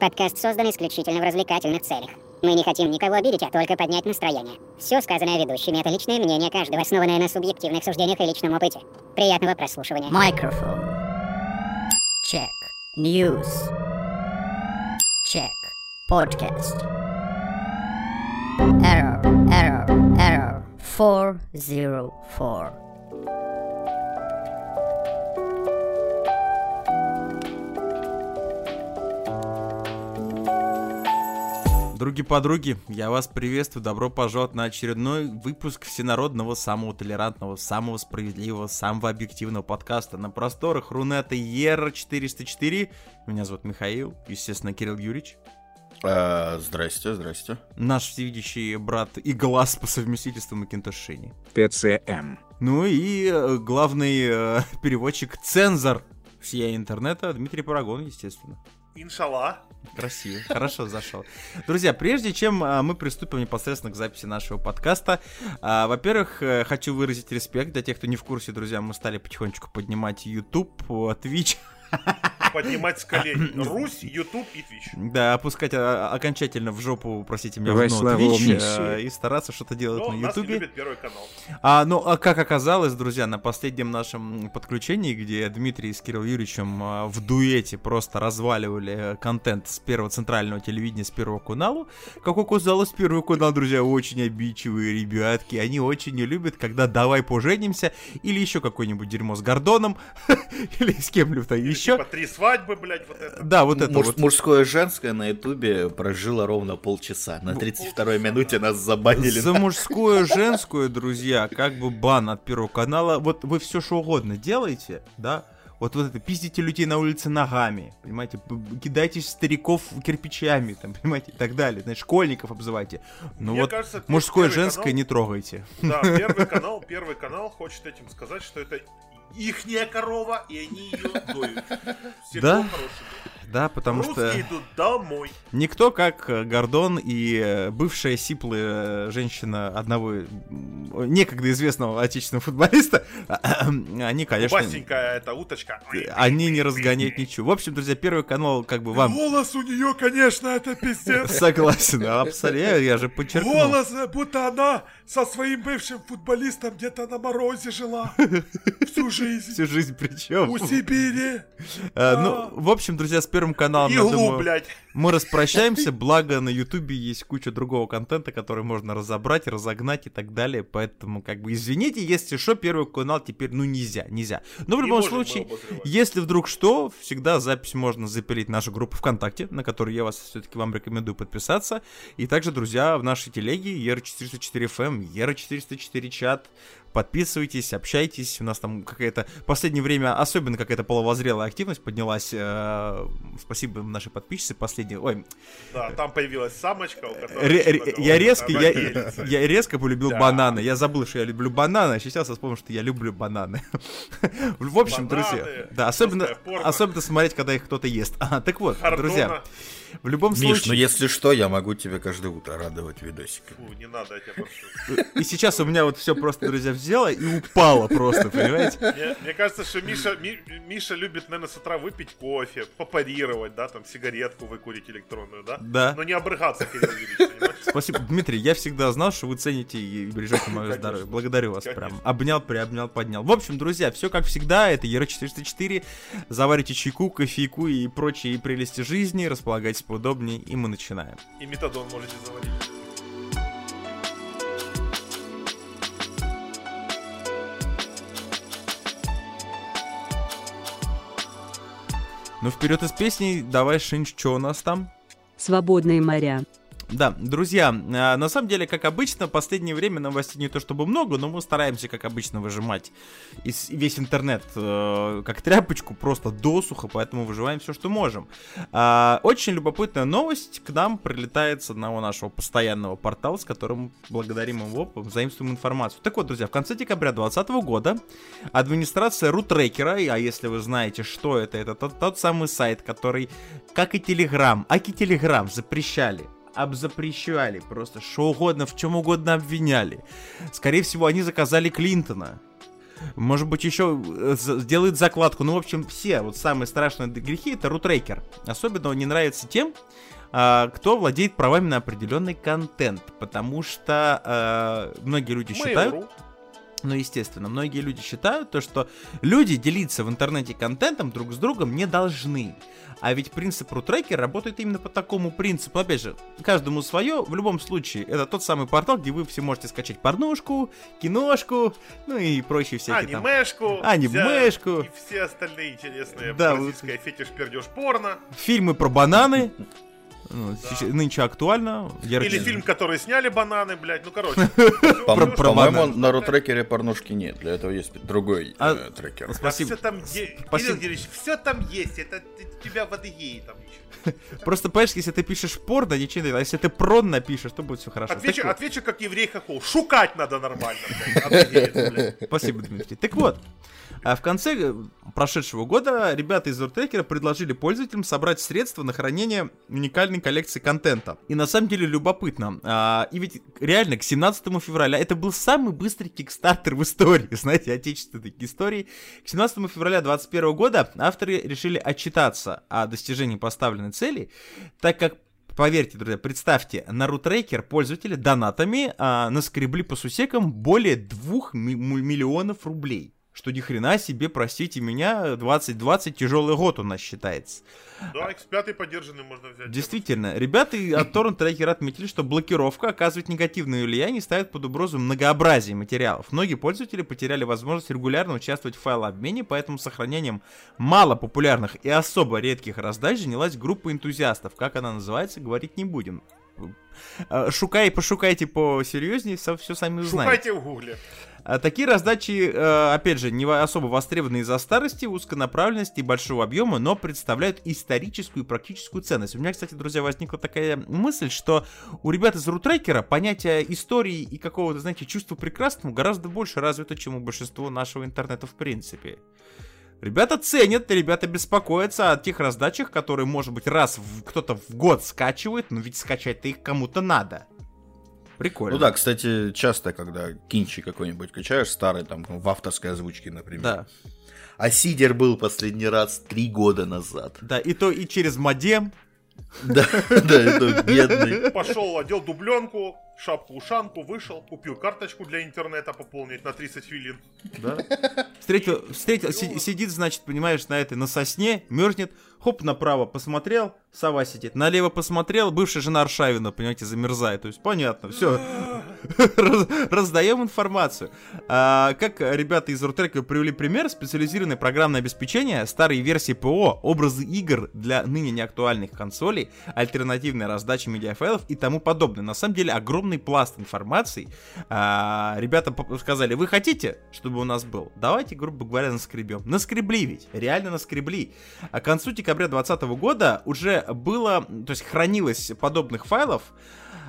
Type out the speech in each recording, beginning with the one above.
Подкаст создан исключительно в развлекательных целях. Мы не хотим никого обидеть, а только поднять настроение. Все сказанное ведущими — это личное мнение каждого, основанное на субъективных суждениях и личном опыте. Приятного прослушивания. Microphone. Check. News. Check. Podcast. Error, error, error. 404. Други-подруги, я вас приветствую, добро пожаловать на очередной выпуск всенародного, самого толерантного, самого справедливого, самого объективного подкаста на просторах Рунета Ера 404. Меня зовут Михаил, естественно, Кирилл Юрьевич. А, здрасте, здрасте. Наш всевидящий брат и глаз по совместительству Макинтош Шини. ПЦМ. Ну и э, главный э, переводчик, цензор всея интернета Дмитрий Парагон, естественно. Иншалла. Красиво, хорошо зашел. Друзья, прежде чем а, мы приступим непосредственно к записи нашего подкаста, а, во-первых, э, хочу выразить респект для тех, кто не в курсе, друзья, мы стали потихонечку поднимать YouTube, Twitch, Поднимать с колен. Русь, YouTube и Twitch. да, опускать а, окончательно в жопу, простите меня, Во в Twitch, э, и стараться что-то делать Но на YouTube. любит первый канал. А, ну, а как оказалось, друзья, на последнем нашем подключении, где Дмитрий с Кириллом Юрьевичем а, в дуэте просто разваливали э, контент с первого центрального телевидения, с первого канала, как оказалось, первый канал, друзья, очень обидчивые ребятки, они очень не любят, когда «давай поженимся» или еще какое-нибудь дерьмо с Гордоном, или с кем-либо еще. Типа три свадьбы, блядь, вот это. Да, вот это Муж- вот. Мужское и женское на ютубе прожило ровно полчаса. На 32-й минуте нас забанили. За мужскую, женскую, друзья, как бы бан от Первого канала. Вот вы все что угодно делаете, да? Вот, вот это, пиздите людей на улице ногами, понимаете, п- кидайте стариков кирпичами, там, понимаете, и так далее, знаешь, школьников обзывайте. Но Мне вот кажется, мужское, женское канал- не трогайте. Да, первый канал, первый канал хочет этим сказать, что это ихняя корова, и они ее доют. Все Да? кто хороший. Да, потому Русские что идут домой. никто, как э, Гордон и э, бывшая сиплая э, женщина одного некогда известного отечественного футболиста, они, конечно... Басенькая эта уточка. Они не разгоняют ничего. В общем, друзья, первый канал как бы вам Голос у нее, конечно, это пиздец. согласен, абсолютно, я же подчеркнул. Голос, будто она со своим бывшим футболистом где-то на морозе жила. Всю жизнь. Всю жизнь причем. У Сибири. Ну, в общем, друзья, с первым каналом, Иглу, думаю, блядь. мы распрощаемся, благо на Ютубе есть куча другого контента, который можно разобрать, разогнать и так далее, поэтому, как бы, извините, если что, первый канал теперь, ну, нельзя, нельзя. Но в любом случае, если вдруг что, всегда запись можно запилить в нашу группу ВКонтакте, на которую я вас все-таки вам рекомендую подписаться, и также, друзья, в нашей телеге ER404FM, ER404 чат, Подписывайтесь, общайтесь. У нас там какая-то в последнее время особенно какая-то половозрелая активность поднялась. Э, Спасибо нашей подписчице последней. Ой, Да, там появилась самочка, у которой... ре- ре- я резко, я, я резко полюбил Да. бананы. Я забыл, что я люблю бананы, а сейчас я вспомнил, что я люблю бананы. В общем, друзья, Бананы, да, особенно, особенно смотреть, когда их кто-то ест. А, Так вот, Хардона. друзья, в любом Миш, случае... ну если что, я могу тебе каждое утро радовать видосиками. Фу, не надо, я тебя прошу. И сейчас у меня вот все просто, друзья, взяло и упало просто, понимаете? Мне, мне кажется, что Миша, Ми- Миша любит, наверное, с утра выпить кофе, попарировать, да, там, сигаретку выкурить электронную, да? Да. Но не обрыгаться, Кирилл Юрьевич, понимаешь? Спасибо, Дмитрий, я всегда знал, что вы цените и бережете мое Конечно. здоровье. Благодарю вас Конечно. прям. Обнял, приобнял, поднял. В общем, друзья, все как всегда, это Ера404. Заварите чайку, кофейку и прочие прелести жизни, располагайтесь поудобнее, и мы начинаем. И метадон можете заварить. Ну, вперед из песни, давай, Шинч, что у нас там? Свободные моря. Да, друзья, а, на самом деле, как обычно, в последнее время новостей не то чтобы много, но мы стараемся, как обычно, выжимать из, весь интернет э, как тряпочку, просто досуха, поэтому выживаем все, что можем. А, очень любопытная новость к нам прилетает с одного нашего постоянного портала, с которым благодарим его, заимствуем информацию. Так вот, друзья, в конце декабря 2020 года администрация рутрекера, а если вы знаете, что это, это тот, тот самый сайт, который, как и Телеграм, аки Телеграм запрещали обзапрещали, просто что угодно, в чем угодно обвиняли. Скорее всего, они заказали Клинтона. Может быть, еще э, сделает закладку. Ну, в общем, все вот самые страшные грехи это рутрекер. Особенно он не нравится тем, а, кто владеет правами на определенный контент. Потому что а, многие люди считают, ну, естественно, многие люди считают то, что люди делиться в интернете контентом друг с другом не должны. А ведь принцип рутрекера работает именно по такому принципу. Опять же, каждому свое. В любом случае, это тот самый портал, где вы все можете скачать порнушку, киношку, ну и прочие всякие там. Анимешку. Анимешку. вся- И все остальные интересные Да, бразильское фетиш пердеж порно. Фильмы про бананы. Ну, сейчас- нынче актуально. яркий- Или фильм, который сняли бананы, блядь. Ну, короче. По-моему, на рутрекере порнушки нет. Для этого есть другой А- э, трекер. Да Спасибо. все там есть. Спасибо. Кирилл все там есть. Это тебя в Адыгее там еще. Просто, понимаешь, если ты пишешь порно, ничего не А если ты прон напишешь, то будет все хорошо. Отвечу, отвечу как еврей хохол. Шукать надо нормально, блядь. Спасибо, Дмитрий. Так вот, а в конце э, прошедшего года ребята из Рутрекера предложили пользователям собрать средства на хранение уникальной коллекции контента. И на самом деле любопытно. а, и ведь реально к 17 февраля это был самый быстрый кикстартер в истории, знаете, отечественной истории. К 17 февраля 2021 года авторы решили отчитаться о достижении поставленной цели, так как Поверьте, друзья, представьте, на рутрекер пользователи донатами а, наскребли по сусекам более 2 ми- миллионов рублей. Что ни хрена себе, простите меня, 2020 тяжелый год у нас считается. Да, X5 поддержанный можно взять. Действительно, ребята от Torrent Tracker отметили, что блокировка оказывает негативное влияние и ставит под угрозу многообразие материалов. Многие пользователи потеряли возможность регулярно участвовать в файлообмене, поэтому сохранением мало популярных и особо редких раздач занялась группа энтузиастов. Как она называется, говорить не будем. Э, Шукай, пошукайте посерьезнее, все сами узнаете. Шукайте в гугле. А Такие раздачи, э, опять же, не особо востребованы из-за старости, узконаправленности и большого объема, но представляют историческую и практическую ценность. У меня, кстати, друзья, возникла такая мысль, что у ребят из рутрекера понятие истории и какого-то, знаете, чувства прекрасного гораздо больше развито, чем у большинства нашего интернета в принципе. Ребята ценят, ребята беспокоятся о тех раздачах, которые, может быть, раз кто-то в год скачивает, но ведь скачать-то их кому-то надо. Прикольно. Ну да, кстати, часто, когда кинчик какой-нибудь качаешь, старый, там, в авторской озвучке, например. Да. А Сидер был последний раз три года назад. Да, и то и через модем, Да, да, это бедный. Пошел, одел дубленку, шапку-ушанку, вышел, купил карточку для интернета пополнить на 30 филин. Да. Встретил, встретил, си- сидит, значит, понимаешь, на этой, на сосне, мерзнет, хоп, направо посмотрел, сова сидит, налево посмотрел, бывшая жена Аршавина, понимаете, замерзает. То есть, понятно, все. Раздаем информацию. А, как ребята из Рутрека привели пример, специализированное программное обеспечение, старые версии ПО, образы игр для ныне неактуальных консолей, альтернативная раздача медиафайлов и тому подобное. На самом деле огромный пласт информации. А, ребята сказали, вы хотите, чтобы у нас был? Давайте, грубо говоря, наскребем. Наскребли ведь, реально наскребли. А к концу декабря 2020 года уже было, то есть хранилось подобных файлов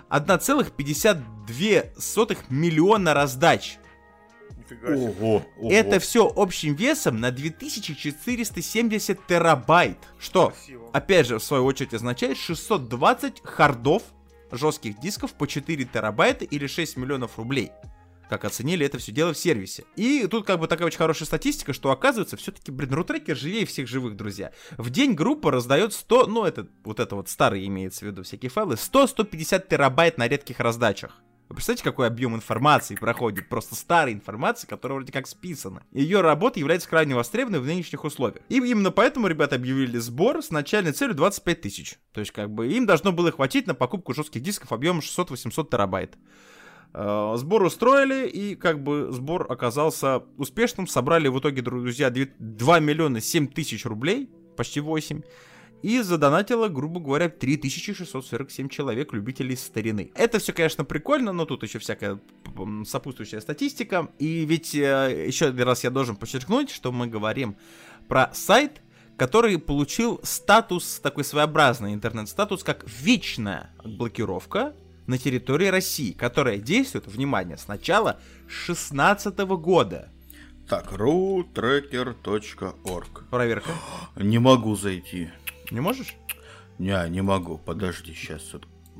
1,52 миллиона раздач. Ого, ого. Это все общим весом на 2470 терабайт. Что, Красиво. опять же, в свою очередь означает 620 хардов жестких дисков по 4 терабайта или 6 миллионов рублей. Как оценили это все дело в сервисе. И тут как бы такая очень хорошая статистика, что оказывается, все-таки, блин, рутрекер живее всех живых, друзья. В день группа раздает 100, ну это вот это вот старый имеется в виду всякие файлы, 100-150 терабайт на редких раздачах. Вы представляете, какой объем информации проходит? Просто старой информации, которая вроде как списана. Ее работа является крайне востребованной в нынешних условиях. И именно поэтому ребята объявили сбор с начальной целью 25 тысяч. То есть, как бы, им должно было хватить на покупку жестких дисков объемом 600-800 терабайт. Э, Сбор устроили, и как бы сбор оказался успешным. Собрали в итоге, друзья, 2 миллиона 7 тысяч рублей, почти 8. И задонатило, грубо говоря, 3647 человек, любителей старины. Это все, конечно, прикольно, но тут еще всякая сопутствующая статистика. И ведь э, еще один раз я должен подчеркнуть, что мы говорим про сайт, который получил статус, такой своеобразный интернет-статус, как вечная блокировка на территории России, которая действует, внимание, с начала 16 года. Так, rutracker.org. Проверка. Не могу зайти. Не можешь? Не, не могу. Подожди, сейчас.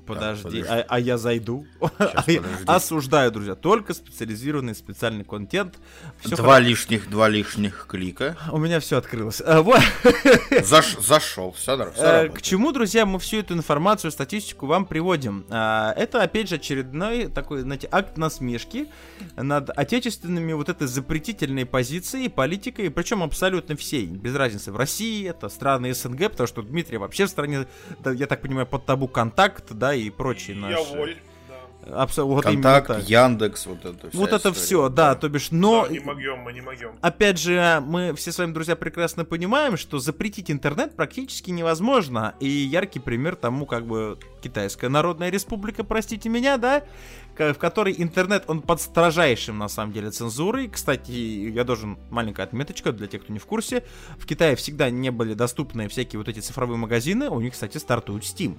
Подожди, подожди. а, а я зайду. подожди. Осуждаю, друзья. Только специализированный специальный контент. Всё Два лишних, два лишних клика. У меня все открылось. А, вот. Заш- зашел, все, Э, К чему, друзья, мы всю эту информацию, статистику вам приводим? А, Это, опять же, очередной такой, знаете, акт насмешки над отечественными вот этой запретительной позицией, политикой, причем абсолютно всей, без разницы, в России, это страны СНГ, потому что Дмитрий вообще в стране, да, я так понимаю, под табу контакт, да, и прочие Я наши... воль. Да. Абсо- вот Контакт, так. Яндекс, вот это вся Вот это история. все, да, то бишь, но... Да, не могем, мы не могем. Опять же, мы все с вами, друзья, прекрасно понимаем, что запретить интернет практически невозможно. И яркий пример тому, как бы, Китайская Народная Республика, простите меня, да, в которой интернет, он под строжайшим, на самом деле, цензурой. Кстати, я должен, маленькая отметочка для тех, кто не в курсе, в Китае всегда не были доступны всякие вот эти цифровые магазины, у них, кстати, стартует Steam.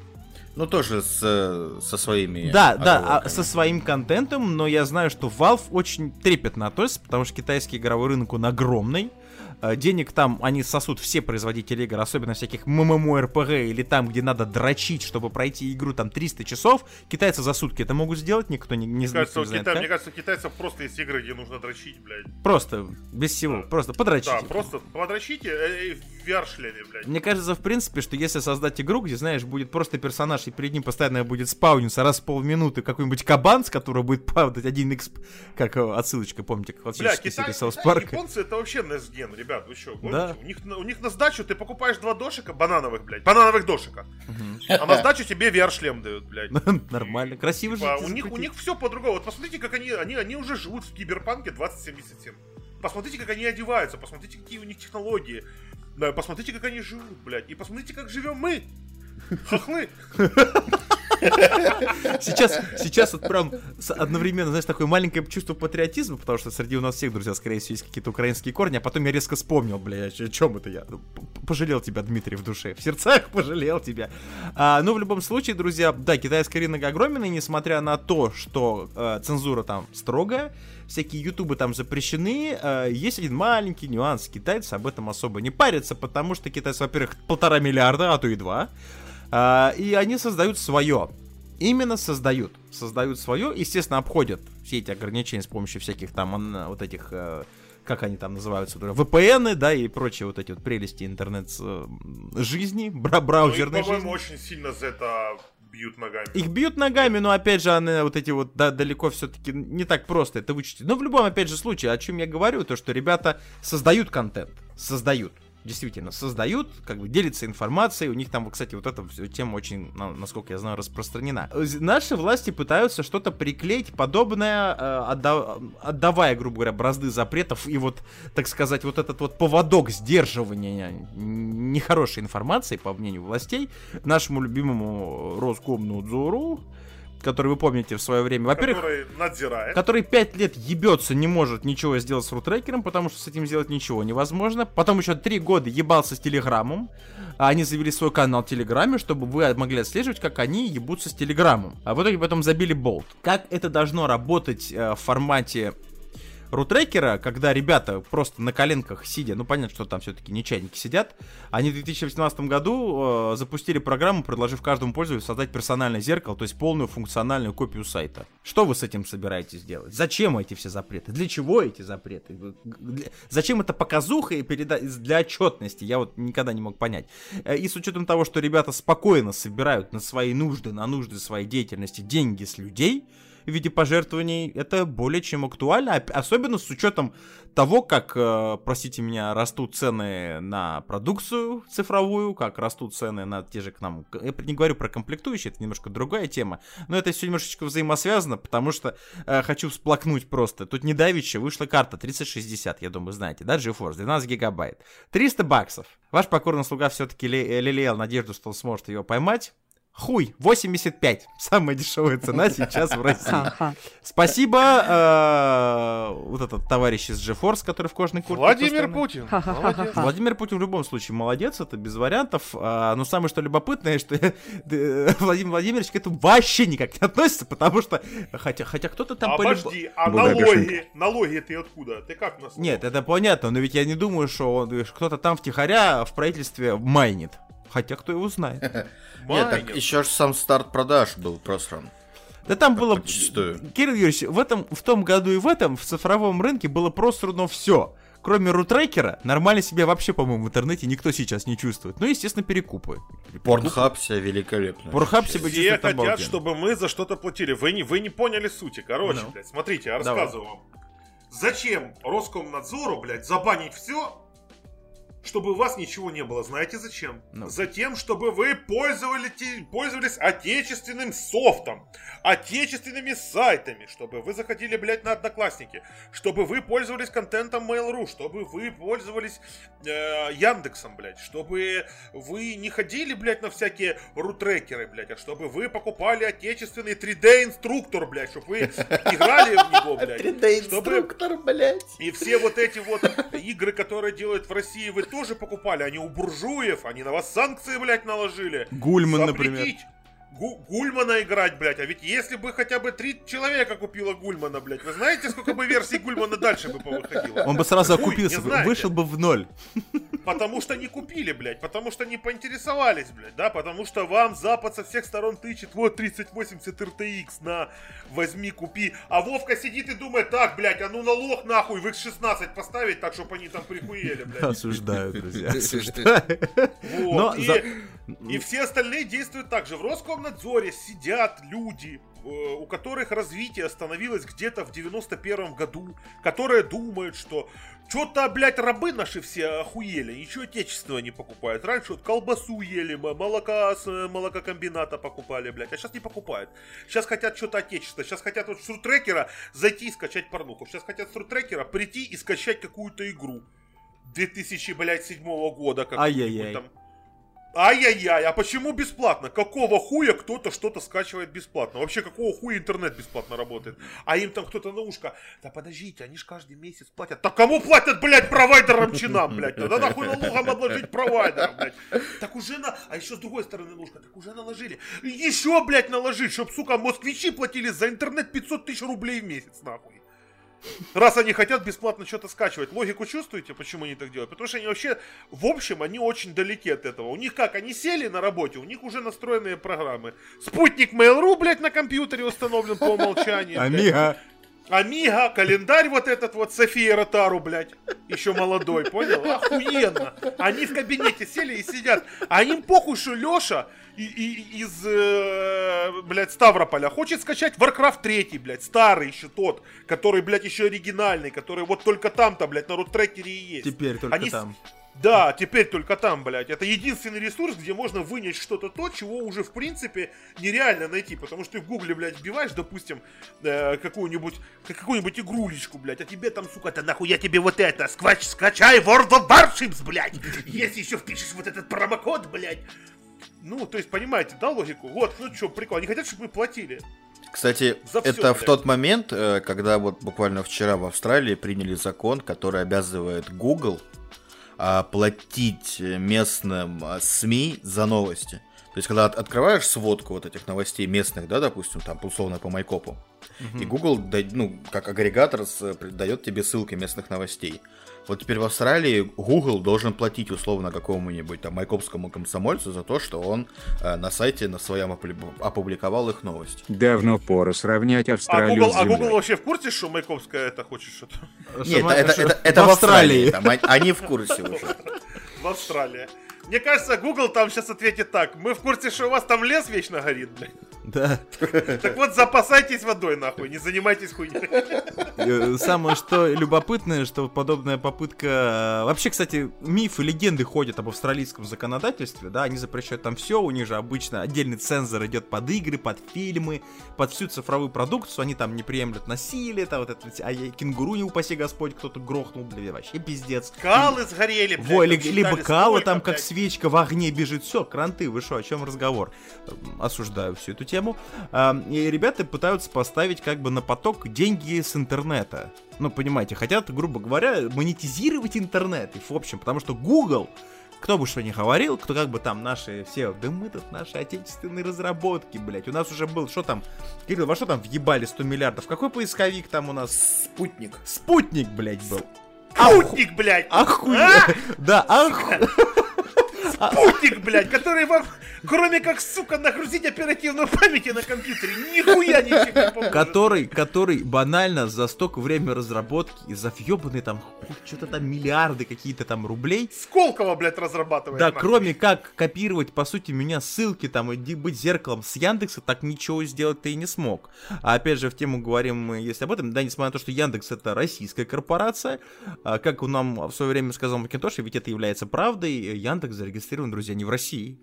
Ну, тоже с, э, со своими... Да, да, а оговорками. со своим контентом, но я знаю, что Valve очень трепетно относится, потому что китайский игровой рынок, он огромный. Э, Денег там они сосут все производители игр, особенно всяких MMORPG или там, где надо дрочить, чтобы пройти игру там 300 часов. Китайцы за сутки это могут сделать, никто не, не, кажется, не знает, Кита- как. мне кажется, у китайцев просто есть игры, где нужно дрочить, блядь. Просто, без всего, Да. просто подрочить. Да, просто подрочите э, э, в VR-шлеме, блядь. Мне кажется, в принципе, что если создать игру, где, знаешь, будет просто персонаж, и перед ним постоянно будет спауниться раз в полминуты какой-нибудь кабан, с которого будет падать один эксп... Как э, отсылочка, помните, к Бля, Китай, Китай, Парка. японцы это вообще несген, ребят, вы что, гоните? Да. У, них, на- у них на сдачу ты покупаешь два дошика банановых, блядь, банановых дошика. А на сдачу тебе VR-шлем дают, блядь. Нормально, красиво же. У них, у них все по-другому. Вот посмотрите, как они, они, они уже живут в киберпанке 2077. Посмотрите, как они одеваются, посмотрите, какие у них технологии. Да, посмотрите, как они живут, блядь. И посмотрите, как живем мы. Хохлы. Сейчас, сейчас вот прям одновременно, знаешь, такое маленькое чувство патриотизма, потому что среди у нас всех, друзья, скорее всего, есть какие-то украинские корни, а потом я резко вспомнил, бля, о чем это я? Ну, Пожалел тебя, Дмитрий, в душе. В сердцах пожалел тебя. А, ну, в любом случае, друзья, да, китайский рынок огромен, и несмотря на то, что э, цензура там строгая, всякие ютубы там запрещены, э, есть один маленький нюанс. Китайцы об этом особо не парятся, потому что китайцы, во-первых, полтора миллиарда, а то и два. А, и они создают свое. Именно создают. Создают свое, естественно, обходят все эти ограничения с помощью всяких там вот этих, э, как они там называются, VPN, да, и прочие вот эти вот прелести интернет-жизни, бра- Ну, браузерной по-моему, жизни. очень сильно за это бьют ногами. Их бьют ногами, но опять же, они вот эти вот да, далеко все-таки не так просто это вычислить. Но в любом, опять же, случае, о чем я говорю, то что ребята создают контент. Создают. Действительно, создают, как бы делятся информацией. У них там, кстати, вот эта тема очень, на- насколько я знаю, распространена. Э, Наши власти пытаются что-то приклеить подобное, э, отда- отдавая, грубо говоря, бразды запретов и вот, так сказать, вот этот вот поводок сдерживания нехорошей информации, по мнению властей, нашему любимому Роскомнадзору, который вы помните в свое время. Во-первых, который надзирает. который пять лет ебется, не может ничего сделать с рутрекером, потому что с этим сделать ничего невозможно. Потом еще три года ебался с Телеграммом. А они завели свой канал в Телеграме, чтобы вы могли отслеживать, как они ебутся с Телеграммом. А в итоге потом забили болт. Как это должно работать э, в формате рутрекера, когда ребята просто на коленках сидя, ну понятно, что там все-таки не чайники сидят, они в 2018 году э, запустили программу, предложив каждому пользователю создать персональное зеркало, то есть полную функциональную копию сайта. Что вы с этим собираетесь делать? Зачем эти все запреты? Для чего эти запреты? Зачем это показуха и переда... для отчетности? Я вот никогда не мог понять. Э, И с учетом того, что ребята спокойно собирают на свои нужды, на нужды своей деятельности деньги с людей, в виде пожертвований, это более чем актуально, особенно с учетом того, как, э, простите меня, растут цены на продукцию цифровую, как растут цены на те же к нам. Я не говорю про комплектующие, это немножко другая тема, но это все немножечко взаимосвязано, потому что э, хочу всплакнуть просто. Тут недавеча вышла карта 3060, я думаю, знаете, да, GeForce, 12 гигабайт. 300 баксов. Ваш покорный слуга все-таки лелеял надежду, что он сможет ее поймать. Хуй, 85. Самая дешевая цена сейчас в России. Спасибо, э, вот этот товарищ из GeForce, который в кожаной куртке. Владимир. Путин. Владимир Путин в любом случае молодец, это без вариантов. А, но самое что любопытное, что э, Владимир Владимирович к этому вообще никак не относится, потому что хотя, хотя кто-то там Обожди, а налоги? Налоги ты откуда? Ты как нас? Нет, это понятно, но ведь я не думаю, что кто-то там втихаря в правительстве майнит. Хотя кто его знает. Нет, так еще ж сам старт продаж был просран. Да там было... Кирилл Юрьевич, в, этом, в том году и в этом в цифровом рынке было просрано все. Кроме рутрекера, нормально себя вообще, по-моему, в интернете никто сейчас не чувствует. Ну, естественно, перекупы. Порнхаб себя великолепно. Порнхаб себя Все хотят, обалденно. чтобы мы за что-то платили. Вы не, вы не поняли сути. Короче, Ну. блядь, смотрите, я Давай. рассказываю вам. Зачем Роскомнадзору, блядь, забанить все, чтобы у вас ничего не было? Знаете зачем? Ну. Затем, чтобы вы пользовались, пользовались отечественным софтом, отечественными сайтами, чтобы вы заходили, блядь, на Одноклассники, чтобы вы пользовались контентом Mail.ru, чтобы вы пользовались э, Яндексом, блядь, чтобы вы не ходили, блядь, на всякие рутрекеры, блядь, а чтобы вы покупали отечественный 3D-инструктор, блядь, чтобы вы играли в него, блядь. чтобы- 3D-инструктор, блядь. И все вот эти вот игры, которые делают в России, вы тоже покупали. Они у буржуев, они на вас санкции, блядь, наложили. Гульман, например. Гу- Гульмана играть, блядь. А ведь если бы хотя бы три человека купило Гульмана, блядь, вы знаете, сколько бы версий Гульмана дальше бы повыходило? Он бы сразу окупился, бы, вышел бы в ноль. Потому что не купили, блядь, потому что не поинтересовались, блядь, да, потому что вам Запад со всех сторон тычет, вот 3080 RTX, на, возьми, купи. А Вовка сидит и думает, так, блядь, а ну налог нахуй в X16 поставить, так, чтобы они там прихуели, блядь. Осуждаю, друзья, осуждаю. Вот. Но и, за- и все остальные действуют так же. В Роскомнадзоре сидят люди, э, у которых развитие остановилось где-то в 91 году, которые думают, что что-то, блядь, рабы наши все охуели, ничего отечественного не покупают. Раньше вот колбасу ели, молока с э, молококомбината покупали, блядь, а сейчас не покупают. Сейчас хотят что-то отечественное, сейчас хотят вот с рутрекера зайти и скачать порнуху. Сейчас хотят с рутрекера прийти и скачать какую-то игру. 2007 года какую-нибудь там. Ай-яй-яй, а почему бесплатно? Какого хуя кто-то что-то скачивает бесплатно? Вообще, какого хуя интернет бесплатно работает? А им там кто-то на ушко, да подождите, они же каждый месяц платят. Так кому платят, блядь, провайдерам чинам, блядь? Тогда нахуй налогом обложить провайдером, блядь. Так уже на... А еще с другой стороны на ушко, так уже наложили. Еще, блядь, наложить, чтоб, сука, москвичи платили за интернет 500 тысяч рублей в месяц, нахуй. Раз они хотят бесплатно что-то скачивать. Логику чувствуете, почему они так делают? Потому что они вообще, в общем, они очень далеки от этого. У них как, они сели на работе, у них уже настроенные программы. Спутник Mail.ru, блядь, на компьютере установлен по умолчанию. блядь. Амига. Календарь вот этот вот София Ротару, блядь, еще молодой, понял? Охуенно. Они в кабинете сели и сидят. А им похуй, что Леша и, и- из, э, блядь, Ставрополя хочет скачать Warcraft 3, блядь, старый еще тот, который, блядь, еще оригинальный, который вот только там-то, блядь, на рутрекере и есть. Теперь только Они с- там. Да, теперь только там, блядь. Это единственный ресурс, где можно вынять что-то то, чего уже, в принципе, нереально найти. Потому что ты в гугле, блядь, вбиваешь, допустим, э, какую-нибудь какую-нибудь игрулечку, блядь, а тебе там, сука, да нахуй я тебе вот это, сквач, скачай World of Warships, блядь. Если еще впишешь вот этот промокод, блядь. Ну, то есть, понимаете, да, логику? Вот, ну что, прикол, они хотят, чтобы мы платили. Кстати, За это в блядь. тот момент, э, когда вот буквально вчера в Австралии приняли закон, который обязывает Google а, платить э, местным а, СМИ за новости. То есть, когда от- открываешь сводку вот этих новостей местных, да, допустим, там, условно, по Майкопу, и Google, ну, как агрегатор, при- дает тебе ссылки местных новостей. Вот теперь в Австралии Google должен платить условно какому-нибудь там майкопскому комсомольцу за то, что он э, на сайте на своем опубли- опубликовал их новости. Давно пора сравнять А Австралию Google, с а Google Землей. вообще в курсе, что Майковская это хочет что-то Нет, это, это, это- это в Австралии. Австралии. там, они- они в курсе уже. в Австралии? Мне кажется, Google там сейчас ответит так. Мы в курсе, что у вас там лес вечно горит, блядь. Да. Так вот, запасайтесь водой, нахуй, не занимайтесь хуйней. Э, Самое что любопытное, что подобная попытка... э, Вообще, кстати, мифы, легенды ходят об австралийском законодательстве, да, они запрещают там все, у них же обычно отдельный цензор идет под игры, под фильмы, под всю цифровую продукцию, они там не приемлют насилие, там вот это, а я- кенгуру, не упаси Господь, кто-то грохнул, блин, вообще пиздец. Калы сгорели, блядь. Во, либо сколько, там, как блядь. свечка в огне бежит. Все, кранты, вы что, о чем разговор? Осуждаю всю эту тему. А, И ребята пытаются поставить как бы на поток деньги с интернета. Ну, понимаете, хотят, грубо говоря, монетизировать интернет. И, в общем, потому что Google кто бы что ни говорил, кто как бы там наши все, да мы тут наши отечественные разработки, блять. У нас уже был, что там, Кирилл, во что там въебали 100 миллиардов? Какой поисковик там у нас? Спутник. Спутник, блять, был. Спутник, блядь. Охуенно. А? Да, оху... спутник, блядь, который вам, кроме как, сука, нагрузить оперативную память на компьютере, нихуя ничем не поможет. Который, который банально за столько время разработки и за въебанные там что-то там миллиарды какие-то там рублей. Сколково, блядь, разрабатывает. Да, нахуй. кроме как копировать, по сути, меня ссылки там и быть зеркалом с Яндекса, так ничего сделать ты и не смог. А опять же, в тему говорим мы, если об этом, да, несмотря на то, что Яндекс это российская корпорация, а, как нам в свое время сказал Макинтош, ведь это является правдой, Яндекс зарегистрирован, друзья, не в России.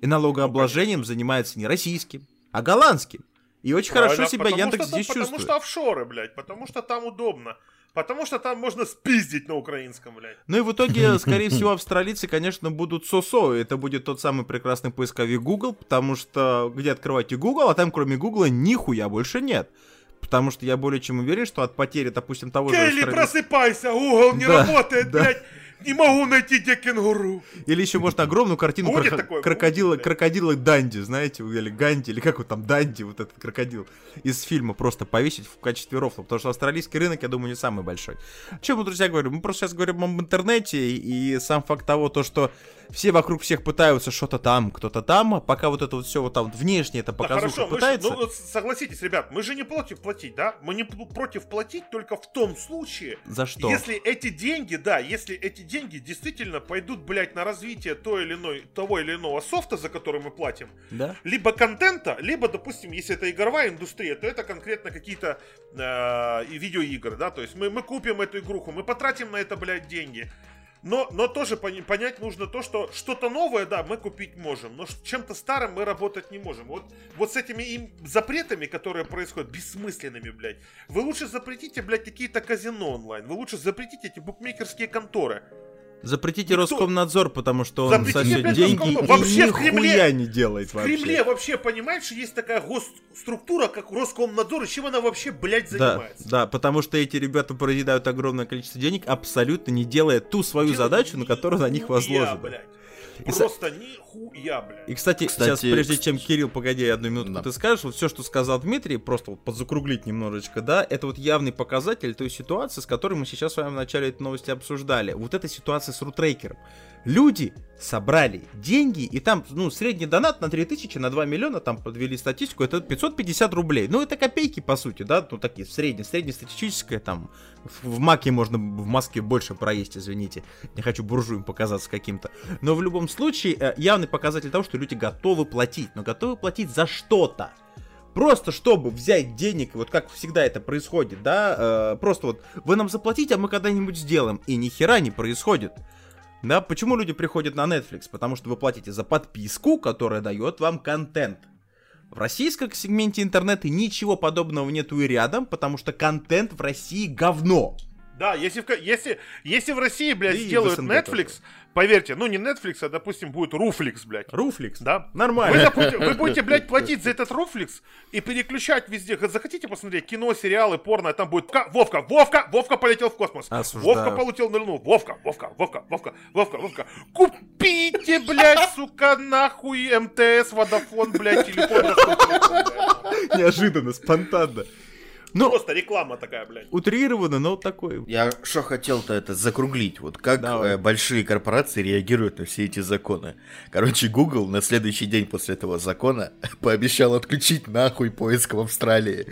И налогообложением занимается не российским, а голландским. И очень хорошо Правильно, себя потому Яндекс что здесь Потому чувствует. что офшоры, блядь, потому что там удобно. Потому что там можно спиздить на украинском, блядь. Ну и в итоге, скорее всего, австралийцы, конечно, будут сосо. Это будет тот самый прекрасный поисковик Google, потому что где открываете Google, а там кроме Google нихуя больше нет. Потому что я более чем уверен, что от потери, допустим, того же Келли, австралийского- просыпайся, угол не Да, работает, да. блядь. Не могу найти где кенгуру. Или еще можно огромную картину Будет такое, крокодила, будет, да. крокодила Данди, знаете, или Ганди, или как вот там Данди, вот этот крокодил из фильма просто повесить в качестве рофла, потому что австралийский рынок, я думаю, не самый большой. Чем мы, друзья, говорим? Мы просто сейчас говорим об интернете, и сам факт того, то, что все вокруг всех пытаются что-то там, кто-то там, а пока вот это вот все вот там вот внешне это Да хорошо, мы же- пытается. ну согласитесь, ребят, мы же не против платить, да? Мы не против платить только в том случае, За что? если эти деньги, да, если эти деньги действительно пойдут, блядь, на развитие той или иной, того или иного софта, за который мы платим, Да? либо контента, либо, допустим, если это игровая индустрия, то это конкретно какие-то э, видеоигры, да, то есть мы, мы купим эту игруху, мы потратим на это, блядь, деньги. Но, но тоже понять нужно то, что что-то новое, да, мы купить можем, но чем-то старым мы работать не можем. Вот, вот с этими им запретами, которые происходят, бессмысленными, блядь, вы лучше запретите, блядь, какие-то казино онлайн, вы лучше запретите эти букмекерские конторы. Запретите Никто- Роскомнадзор, потому что он Запретите, сосет деньги и Вообще в Кремле- не делает В вообще. Кремле вообще, понимаешь, есть такая госструктура, как Роскомнадзор, и чем она вообще, блядь, Да, занимается? да, потому что эти ребята проедают огромное количество денег, абсолютно не делая ту свою Делать задачу, на которую на них возложено. блядь. И Просто нихуя, блядь. И, кстати, Кстати, сейчас, прежде чем Кирилл, погоди одну минутку, Да. ты скажешь, вот все, что сказал Дмитрий, просто вот подзакруглить немножечко, да, это вот явный показатель той ситуации, с которой мы сейчас с вами в начале этой новости обсуждали. Вот эта ситуация с рутрекером. Люди собрали деньги, и там, ну, средний донат на 3000, на 2 миллиона, там подвели статистику, это 550 рублей. Ну, это копейки, по сути, да, ну, такие, средние, среднестатистическое, там, в, Маке можно в Москве больше проесть, извините. Не хочу буржуем показаться каким-то. Но в любом случае, э, явный показатель того, что люди готовы платить, но готовы платить за что-то. Просто чтобы взять денег, вот как всегда это происходит, да, э, просто вот вы нам заплатите, а мы когда-нибудь сделаем, и ни хера не происходит. Да, почему люди приходят на Netflix? Потому что вы платите за подписку, которая дает вам контент. В российском сегменте интернета ничего подобного нету и рядом, потому что контент в России говно. Да, если в, если, если в России, блядь, И сделают Netflix, поверьте, ну не Netflix, а, допустим, будет Руфликс, блядь. Руфликс. Да. Вы, Нормально. допустим, вы будете, блядь, платить за этот Руфликс и переключать везде. Захотите посмотреть кино, сериалы, порно, а там будет «Ка- Вовка, Вовка, Вовка полетел в космос. Осуждаю. Вовка полетел на Луну. Вовка, Вовка, Вовка, Вовка, Вовка, Вовка. Купите, блядь, сука, нахуй МТС, Водофон, блядь, телефон. Неожиданно, спонтанно. Ну, Просто реклама такая, блядь. утрированно, но такой. Я что хотел-то это закруглить. Вот как Давай. э, большие корпорации реагируют на все эти законы. Короче, Google на следующий день после этого закона пообещал отключить нахуй поиск в Австралии.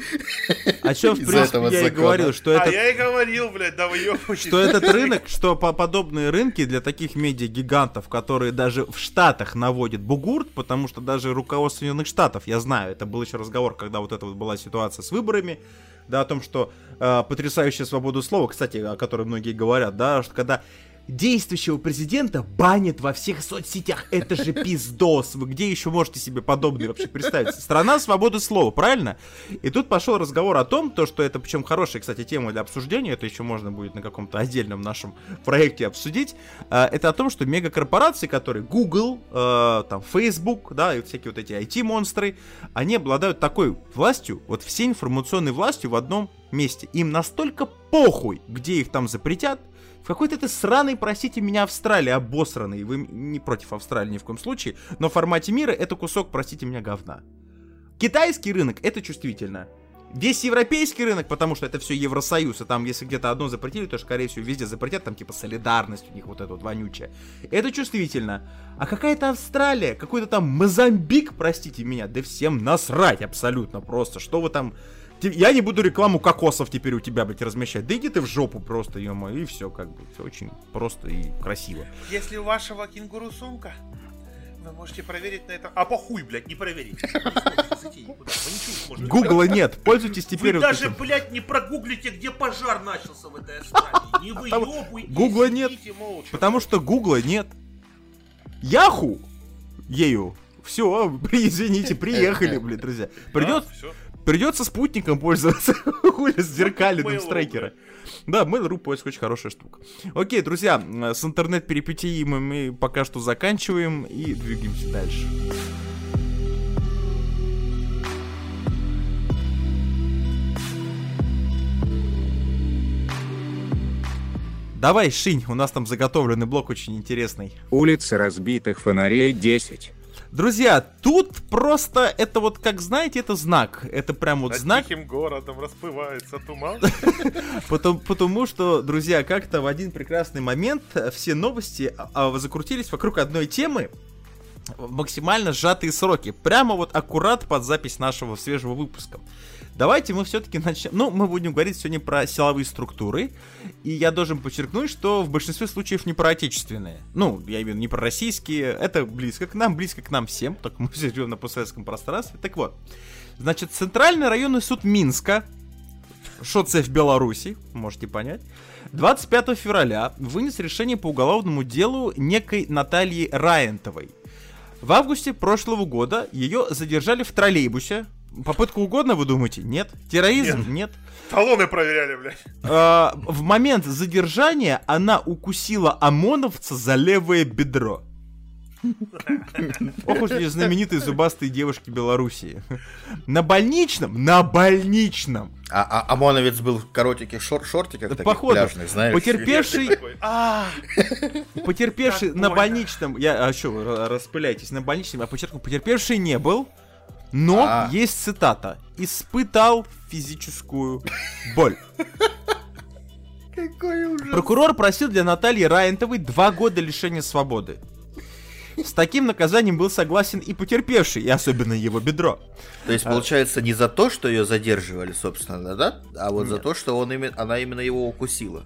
О чем, в принципе, я и говорил, что А это я и говорил, блядь, да вы что этот рынок, что по подобные рынки для таких медиагигантов, которые даже в Штатах наводят бугурт, потому что даже руководство Соединенных Штатов, я знаю, это был еще разговор, когда вот эта вот была ситуация с выборами, да, о том, что э, потрясающая свобода слова, кстати, о которой многие говорят, да, что когда действующего президента банят во всех соцсетях. Это же пиздос. Вы где еще можете себе подобное вообще представить? Страна свободы слова, правильно? И тут пошел разговор о том, то, что это, причем хорошая, кстати, тема для обсуждения, это еще можно будет на каком-то отдельном нашем проекте обсудить. А, Это о том, что мегакорпорации, которые Google, э, там, Facebook, да, и всякие вот эти IT-монстры, они обладают такой властью, вот всей информационной властью в одном месте. Им настолько похуй, где их там запретят, в какой-то этой сраной, простите меня, Австралии, обосранной. Вы не против Австралии ни в коем случае. Но в формате мира это кусок, простите меня, говна. Китайский рынок это чувствительно. Весь европейский рынок, потому что это все Евросоюз, и там, если где-то одно запретили, то, скорее всего, везде запретят, там, типа, солидарность у них вот эта вот вонючая. Это чувствительно. А какая-то Австралия, какой-то там Мозамбик, простите меня, да всем насрать абсолютно просто. Что вы там... Я не буду рекламу кокосов теперь у тебя, блядь, размещать. Да иди ты в жопу просто, ё и все, как бы. Все очень просто и красиво. Если у вашего кенгуру сумка, вы можете проверить на это. А похуй, блядь, не проверить. Гугла нет, пользуйтесь теперь... Вы даже, блядь, не прогуглите, где пожар начался в этой Австралии. Не выебуйте, Гугла нет. Потому что Гугла нет. Яху ею. Все, извините, приехали, блин, друзья. Придет. Придется спутником пользоваться. Хули с зеркальным с трекера. Да, Mail.ru поиск очень хорошая штука. Окей, друзья, с интернет-перипетиями мы пока что заканчиваем и двигаемся дальше. Давай, Шинь, у нас там заготовленный блок очень интересный. Улица разбитых фонарей 10. Друзья, тут просто это вот, как знаете, это знак. Это прям вот Над знак, тихим городом расплывается туман. потому, что, друзья, как-то в один прекрасный момент все новости а, а, закрутились вокруг одной темы в максимально сжатые сроки. Прямо вот аккурат под запись нашего свежего выпуска. Давайте мы все-таки начнем. Ну, мы будем говорить сегодня про силовые структуры. И я должен подчеркнуть, что в большинстве случаев не про отечественные. Ну, я имею в виду не про российские. Это близко к нам, близко к нам всем. Так мы живем на постсоветском пространстве. Так вот. Значит, Центральный районный суд Минска что в Беларуси, можете понять, 25 февраля вынес решение по уголовному делу некой Натальи Раентовой. В августе прошлого года ее задержали в троллейбусе. Попытка угодно, вы думаете? Нет. Терроризм? Нет. Талоны проверяли, блядь. А, в момент задержания она укусила ОМОНовца за левое бедро. Ох уж эти знаменитые зубастые девушки Белоруссии. На больничном, на больничном А, а ОМОНовец был в коротеньких шор шортиках, таких Походу, пляжных, знаешь. потерпевший, А, потерпевший Как на больничном, я, а что, распыляйтесь, на больничном, я подчеркну, потерпевший не был, но А. есть цитата, испытал физическую боль. Какой ужас. Прокурор просил для Натальи Райентовой два года лишения свободы. С таким наказанием был согласен и потерпевший, и особенно его бедро. То есть, получается, не за то, что ее задерживали, собственно, да? А вот за Нет. то, что он име- она именно его укусила.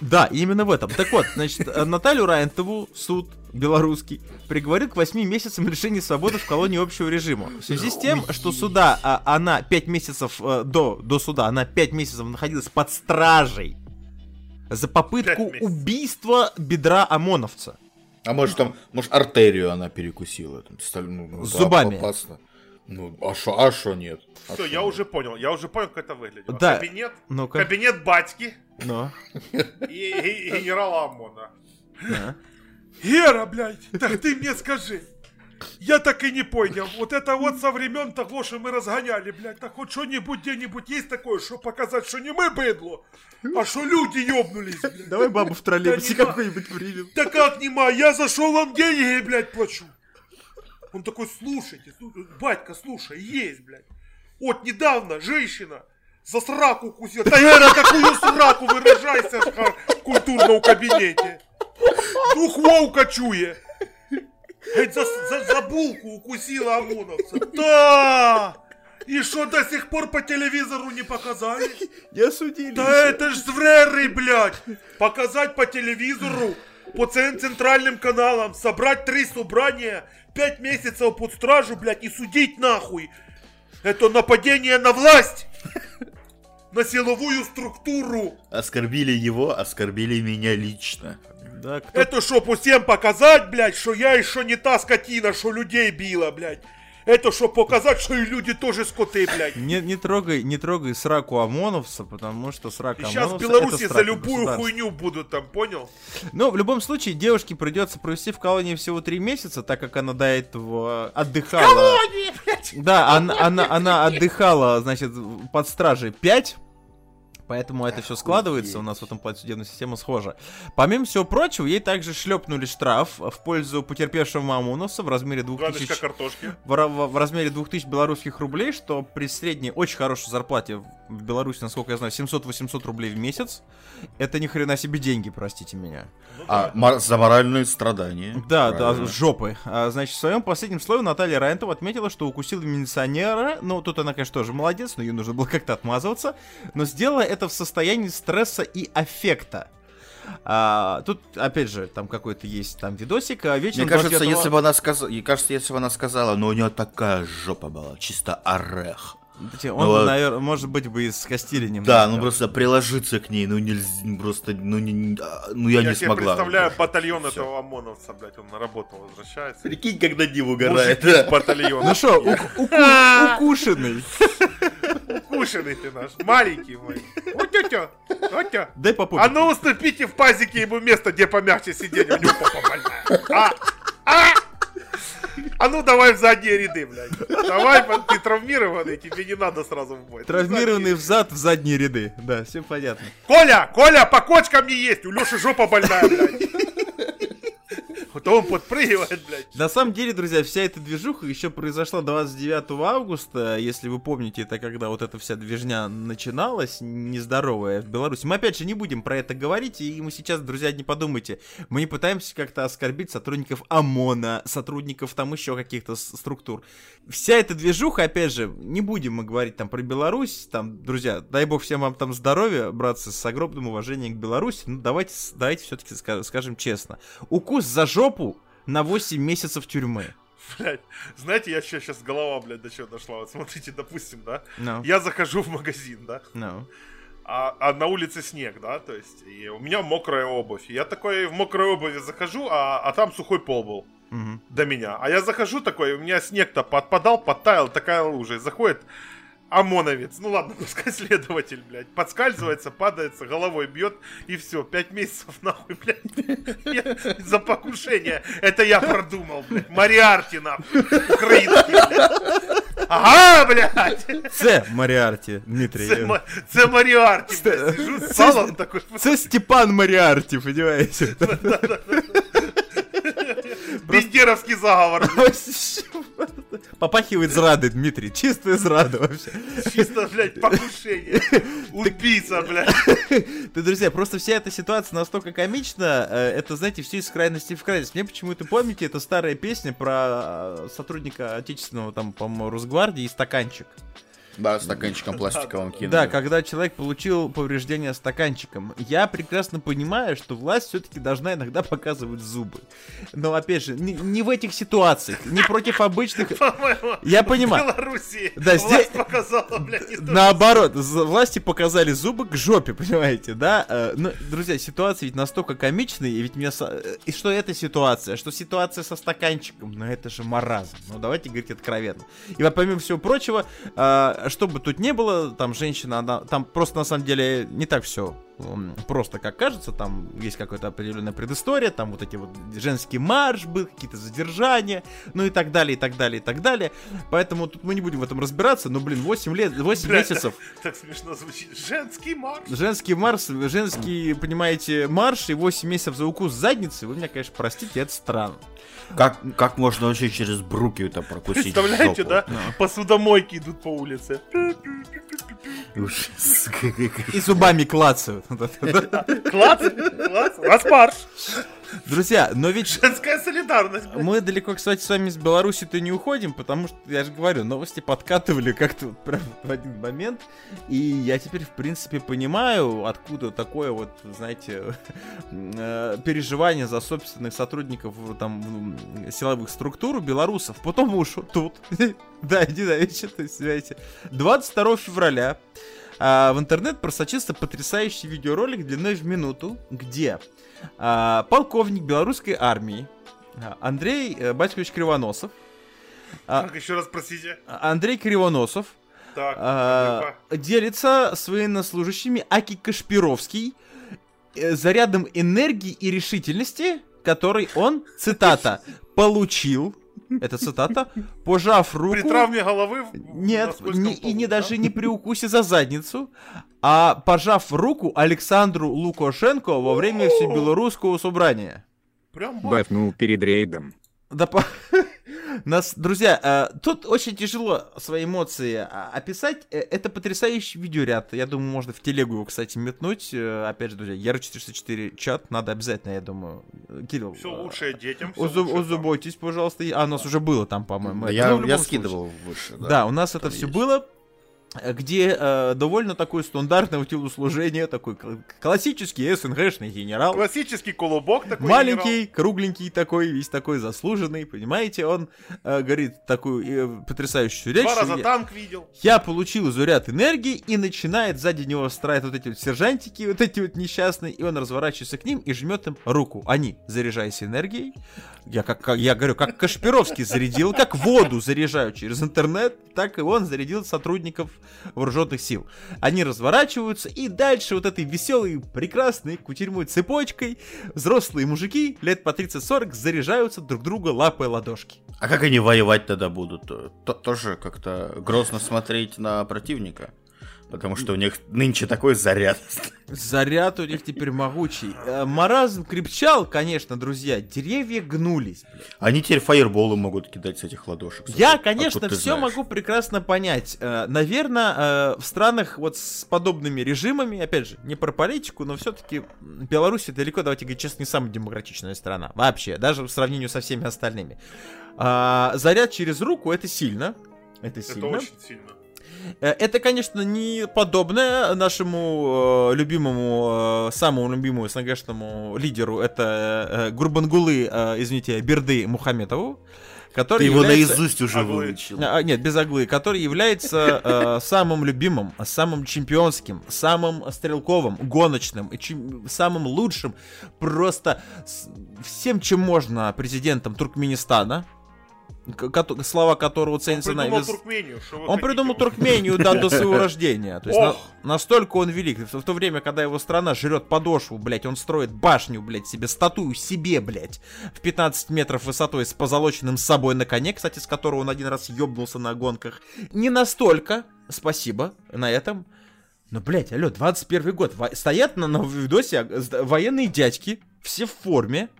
Да, именно в этом. Так вот, значит, э, Наталью Райентову суд белорусский приговорил к 8 месяцам лишения свободы в колонии общего режима. В связи с тем, что суда, а, она 5 месяцев э, до, до суда, она 5 месяцев находилась под стражей за попытку убийства бедра ОМОНовца. А может там, может артерию она перекусила? Там, сталь- ну, ну, зубами. опасно. Ну, а шо, а шо нет? А все, шо я нет? уже понял, я уже понял, как это выглядит. Да. Кабинет, Ну-ка. кабинет батьки Ну, и, и- и генерала ОМОНа. да. Гера, блядь, так ты мне скажи. Я так и не понял. Вот это вот со времен того, что мы разгоняли, блядь, так хоть что-нибудь где-нибудь есть такое, что показать, что не мы быдло, а что люди ёбнулись, блядь. Давай бабу в троллейбусе Да какой-нибудь примем. Да как нема, я зашел вам деньги, блядь, плачу. Он такой, слушайте, слу- батька, слушай, есть, блядь. Вот недавно женщина за сраку укусила. Да Гера, какую сраку выражайся ха, культурно у кабинете. Дух вовка чує. Геть за, за, за булку укусила ОМОНовца. Да! И что до сих пор по телевизору не показали? Не осудили. Да это ж звреры, блядь! Показать по телевизору, по цен- центральным каналам, собрать три собрания, пять месяцев под стражу, блядь, и судить нахуй. Это нападение на власть! На силовую структуру! Оскорбили его, оскорбили меня лично. Да, кто Это чтоб всем показать, блядь, что я еще не та скотина, что людей била, блядь. Это чтоб показать, что и люди тоже скоты, блядь. Не, не трогай, не трогай сраку ОМОНовца, потому что срака И сейчас в Беларуси за любую хуйню будут там, понял? Ну, в любом случае, девушке придется провести в колонии всего три месяца, так как она до этого отдыхала. Да, она, она, она отдыхала, значит, под стражей 5. Поэтому это все складывается, у нас в этом плане судебная система схожа. Помимо всего прочего, ей также шлепнули штраф в пользу потерпевшего МАМОНОСа в размере Гадочка 2000, картошки. в, в- в размере 2000 белорусских рублей, что при средней очень хорошей зарплате в- Беларуси, насколько я знаю, 700-800 рублей в месяц. Это ни хрена себе деньги, простите меня. Ну А мор- за моральные страдания. Да, Правильно. да, жопы. А, значит, в своем последнем слове Наталья Райнтова отметила, что укусила милиционера. Ну, тут она, конечно, тоже молодец, но ей нужно было как-то отмазываться. Но сделала это в состоянии стресса и аффекта. А, тут, опять же, там какой-то есть там видосик. а вечером Мне кажется, 29 если бы она сказала, мне кажется, если бы она сказала, но у нее такая жопа была, чисто орех. Кстати, Он, Ну, вот- наверное, может быть, бы и скостили немного. Да, ну просто приложиться к ней, ну нельзя, просто, ну, не, а, ну я, Я не себе смогла. представляю батальон Всё. этого ОМОНовца, блядь, он на работу возвращается. Прикинь, когда Мужик угорает. из батальона. Ну что, укушенный. Укушенный ты наш, маленький мой. Вот тетя, вот тетя. Дай по попе. А ну уступите в пазике ему место, где помягче сидеть, у него попа больная. А, а! А ну давай в задние ряды, блядь. Давай, ты травмированный, тебе не надо сразу в бой. Травмированный взад в задние ряды. Да, все понятно. Коля, Коля, по кочкам не есть, у Леши жопа больная, блядь. Вот он подпрыгивает, блядь. На самом деле, друзья, вся эта движуха еще произошла 29 августа. Если вы помните, это когда вот эта вся движня начиналась, нездоровая в Беларуси. Мы опять же не будем про это говорить, и мы сейчас, друзья, не подумайте. Мы не пытаемся как-то оскорбить сотрудников ОМОНа, сотрудников там еще каких-то структур. Вся эта движуха, опять же, не будем мы говорить там про Беларусь, там, друзья, дай бог всем вам там здоровья, братцы, с огромным уважением к Беларуси. Ну, давайте, давайте все-таки скажем честно. Укус за жопу на 8 месяцев тюрьмы. Блядь, знаете, я сейчас, сейчас голова, блядь, до чего дошла. Вот смотрите, допустим, да, No, я захожу в магазин, да, no. а, а на улице снег, да, то есть, и у меня мокрая обувь. Я такой в мокрой обуви захожу, а, а там сухой пол был Мгм. до меня. А я захожу такой, у меня снег-то подпадал, подтаял, такая лужа. И заходит ОМОНовец, ну ладно, пускай следователь, блядь, подскальзывается, падается, головой бьет, и все, пять месяцев нахуй, блядь, Я- за покушение. Это я продумал, блядь, Мариарти, нахуй, украинский, блядь. Ага, блядь, Це Маріарті, Дмитрий. це, Ма- це Маріарті, блядь, сижу з салом такой, Це Степан Маріарті, понимаете? бендеровский заговор, Попахивает зрадой, Дмитрий. Чистая зрада вообще. чисто, блядь, покушение, убийца, блядь. Ты, друзья, просто вся эта ситуация настолько комична, э, это, знаете, все из крайности в крайность. Мне почему-то помните, это старая песня про э, сотрудника отечественного, там, по-моему, Росгвардии и стаканчик. Да, стаканчиком пластиковым кинули. Да, когда человек получил повреждение стаканчиком. Я прекрасно понимаю, что власть все-таки должна иногда показывать зубы. Но, опять же, не, не в этих ситуациях, не против обычных... По-моему, Я понимаю. В Белоруссии Да, власть здесь- показала, блядь, Наоборот, власти показали зубы к жопе, понимаете, да? Э, Ну, друзья, ситуация ведь настолько комичная, и ведь меня... э, И что это ситуация? Что ситуация со стаканчиком? Ну, это же маразм. Ну, давайте говорить откровенно. И вот помимо всего прочего, э, что бы тут ни было, там женщина, она... Там просто, на самом деле, не так все просто, как кажется, там есть какая-то определенная предыстория, там вот эти вот женский марш был, какие-то задержания, ну и так далее, и так далее, и так далее. Поэтому тут мы не будем в этом разбираться, но, блин, 8 лет, 8 Блядь, месяцев Так смешно звучит. Женский марш. Женский марш, женский, понимаете, марш и 8 месяцев за укус задницы, вы меня, конечно, простите, это странно. Как, как можно вообще через бруки это прокусить Представляете, жопу? да? Посудомойки идут по улице. И зубами клацают. Класс. У нас марш. Друзья, но ведь Женская солидарность. блядь. мы далеко, кстати, с вами из Беларуси-то не уходим, потому что, я же говорю, новости подкатывали как-то вот прям в один момент, и я теперь, в принципе, понимаю, откуда такое вот, знаете, э, переживание за собственных сотрудников э, там силовых структур у белорусов, потому что тут, да, ненавижу, то есть, знаете, 22 февраля а, в интернет просочился потрясающий видеоролик длиной в минуту, где а, полковник белорусской армии а, Андрей э, Батькович Кривоносов, а, Так, еще раз простите. Андрей Кривоносов Так, а, делится с военнослужащими Аки Кашпировский э, зарядом энергии и решительности, который он, цитата, получил это цитата, пожав руку... При травме головы Нет, не- и не да? даже не при укусе за задницу, а пожав руку Александру Лукашенко во время всебелорусского собрания. Прям вот. Бафнул перед рейдом. Да, по- Нас, друзья, э, тут очень тяжело свои эмоции а, описать. Э, Это потрясающий видеоряд. Я думаю, можно в телегу его, кстати, метнуть. Э, Опять же, друзья, Яр404 чат надо обязательно, я думаю. Кирилл, Все лучшее детям. всё озу- лучшее там. озаботьтесь, пожалуйста. А, у нас уже было там, по-моему. Я, скидывал выше. Да, Да, у нас это все было, где э, довольно такое стандартное телослужение, такой кл- классический СНГшный генерал. Классический колобок такой. Маленький, кругленький такой, весь такой заслуженный, понимаете, он э, говорит такую э, потрясающую речь. генерал. Два раза я- танк видел. я получил заряд энергии и начинает сзади него строить вот эти вот сержантики, вот эти вот несчастные, и он разворачивается к ним и жмет им руку. Они, заряжаясь энергией, я как, как- я говорю, как Кашпировский зарядил, как воду заряжаю через интернет, так и он зарядил сотрудников вооруженных сил. Они разворачиваются, и дальше вот этой веселой, прекрасной кутерьмой цепочкой взрослые мужики лет по 30-40 заряжаются друг друга лапой ладошки. А как они воевать тогда будут? То- тоже как-то грозно смотреть на противника. Потому что у них нынче такой заряд. Заряд у них теперь могучий. Э, Маразм крепчал, конечно, друзья. Деревья гнулись. Они теперь фаерболы могут кидать с этих ладошек. Я, Откуда конечно, все знаешь? могу прекрасно понять. Наверное, в странах вот с подобными режимами, опять же, не про политику, но все-таки Беларусь далеко, давайте говорить честно, не самая демократичная страна. Вообще, даже в сравнении со всеми остальными. А, Заряд через руку это сильно. Это Это сильно. очень сильно. Э, Это, конечно, не подобное нашему э, любимому, э, самому любимому СНГшному лидеру, это э, Гурбангулы, э, извините, Берды Мухаметову, который Ты его является... наизусть уже Оглы. выучил. А, нет, без оглы, который является э, самым любимым, самым чемпионским, самым стрелковым, гоночным, и чем- самым лучшим, просто с- всем, чем можно президентом Туркменистана, слова которого Он ценятся на придумал вес- Туркмению. он придумал Туркмению да, до своего рождения. То есть на- настолько он велик. В, в то время, когда его страна жрет подошву, блядь, он строит башню, блядь, себе статую себе, блядь, в 15 метров высотой с позолоченным собой на коне, кстати, с которого он один раз ёбнулся на гонках. Не настолько, спасибо на этом. Но, блядь, алло, 21 год. Во- стоят на, на видосе а, военные дядьки, все в форме.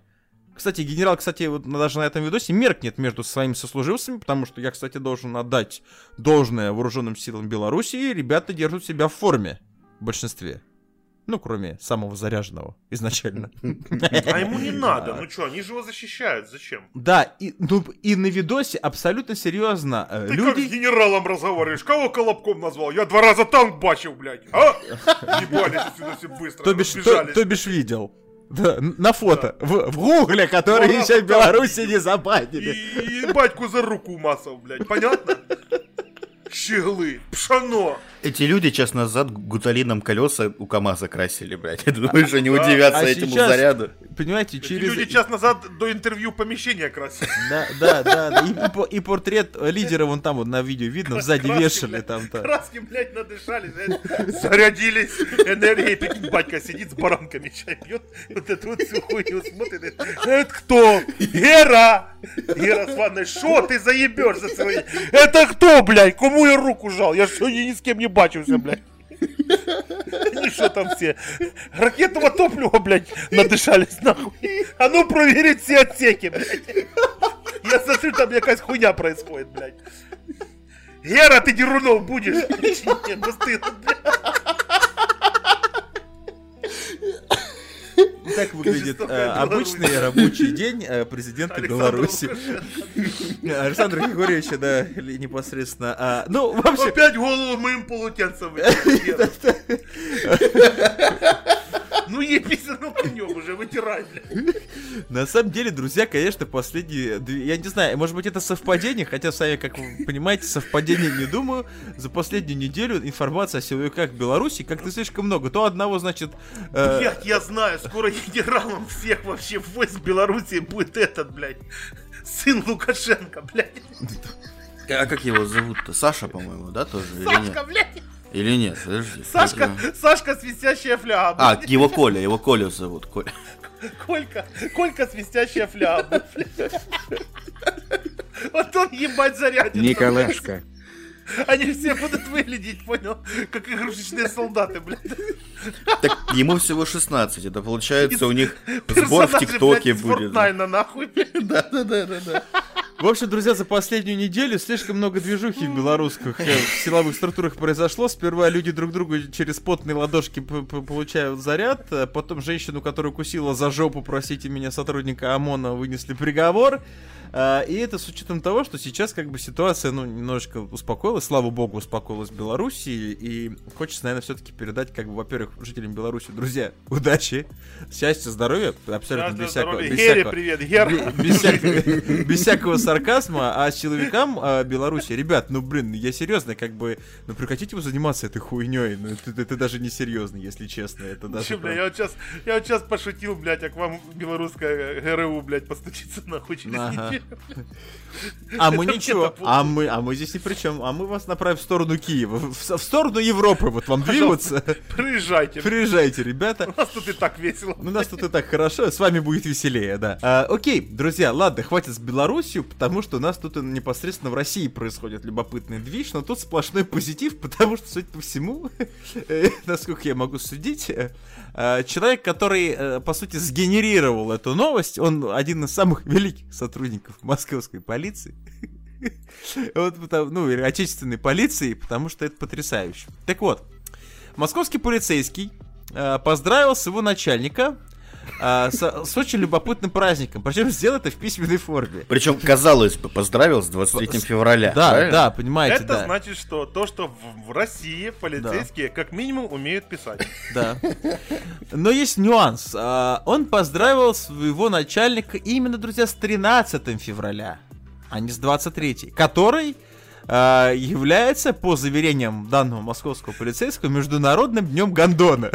Кстати, генерал, кстати, вот даже на этом видосе меркнет между своими сослуживцами, потому что я, кстати, должен отдать должное вооруженным силам Беларуси, ребята держат себя в форме в большинстве. Ну, кроме самого заряженного изначально. А ему не надо. Ну что, они же его защищают. Зачем? Да, и, ну, и на видосе абсолютно серьезно э, Ты как с люди... генералом разговариваешь? Кого колобком назвал? Я два раза танк бачил, блядь. А? Ебались отсюда все быстро. То бишь, то бишь видел. Да, на фото. В, в гугле, который Ну, еще в да, Беларуси не забанили. И, и батьку за руку умасал, блядь. Понятно? Щеглы, пшено. Эти люди час назад гуталином колеса у КамАЗа красили, блядь. Я думаю, что не удивятся а этому сейчас- заряду. Понимаете, Эти через... люди час назад до интервью помещения красили. Да, да, да. да. И, и по- и портрет лидера вон там вот на видео видно, сзади Краски, вешали блядь, там-то. Краски, блядь, надышались, блядь, зарядились энергией. Прикинь, батька сидит с баранками, чай пьет, вот эту вот всю хуйню смотрит. Это кто? Гера! Гера с ванной, шо ты заебешь за свои? Это кто, блядь? Кому я руку жал? Я что, ни с кем не бачился, блядь. Они что там все? Ракетного топлива, блядь, надышались нахуй. А ну проверить все отсеки, блядь. Я смотрю, там якась хуйня происходит, блядь. Гера, ты Дерунов будешь? Нет, ну стыдно, блядь. Так выглядит э, обычный рабочий день э, президента Беларуси. Александра Григорьевича, да, непосредственно. А, ну, вообще, Опять голову моим полотенцем вытирать. Ну ебись, ну конем уже, вытирай, блядь. на самом деле, друзья, конечно, последние... Я не знаю, может быть, это совпадение, хотя, сами, как вы понимаете, совпадение не думаю. За последнюю неделю информация о силовиках Беларуси как-то слишком много. То одного, значит... э, Блядь, я знаю, скоро генералом всех вообще войск Беларуси будет этот, блядь, сын Лукашенко, блядь. А как его зовут-то? Саша, по-моему, да, тоже? Сашка, блядь, Или нет? Подожди. Сашка, Это- Сашка свистящая фляга. А, его Коля, его Коля зовут. Коля. Колька, Колька свистящая фляга. Вот он ебать зарядит. Николашка. Они все будут выглядеть, понял? Как игрушечные солдаты, блядь. Так ему всего 16, это получается у них сбор в ТикТоке из будет. Fortnite, нахуй, блядь. В общем, друзья, за последнюю неделю слишком много движухи в белорусских э, в силовых структурах произошло. Сперва люди друг другу через потные ладошки п- п- получают заряд, а потом женщину, которую кусила за жопу, простите меня, сотрудника ОМОНа, вынесли приговор. А, И это с учетом того, что сейчас как бы ситуация, ну, немножечко успокоилась, слава богу, успокоилась в Беларуси, и хочется, наверное, все-таки передать, как бы, во-первых, жителям Беларуси, друзья, удачи, счастья, здоровья, абсолютно без всякого... без всякого- без, всякого, без всякого сарказма, а силовикам а, Беларуси, ребят, ну блин, я серьезно, как бы, ну прекратите вы заниматься этой хуйней, ну это, это даже не серьезно, если честно, это даже. Че, бля, я вот сейчас, я вот сейчас пошутил, блядь, а к вам белорусская ГРУ, блядь, постучится нахуй через Ага. неделю. А мы ничего, а мы, а мы здесь ни при чем, а мы вас направим в сторону Киева, в, в сторону Европы, вот вам двигаться. Приезжайте. Приезжайте, ребята. У нас тут и так весело. У нас тут и так хорошо, с вами будет веселее, да. А, окей, друзья, ладно, хватит с Белоруссию, потому что у нас тут непосредственно в России происходит любопытный движ, но тут сплошной позитив, потому что, судя по всему, э, насколько я могу судить, э, э, человек, который, по сути, сгенерировал эту новость, он один из самых великих сотрудников московской полиции. Вот, потому- ну, или отечественной полиции, потому что это потрясающе. Так вот, московский полицейский поздравил своего начальника э, с, с очень любопытным праздником. Причем сделал это в письменной форме. Причем, казалось бы, поздравил с 23 февраля. Да, правильно? да, понимаете, Это да. значит, что то, что в, в России полицейские как минимум умеют писать. Да. Но есть нюанс. А, Он поздравил своего начальника именно, друзья, с 13 февраля, а не с 23, который а, является, по заверениям данного московского полицейского, Международным днем Гондона.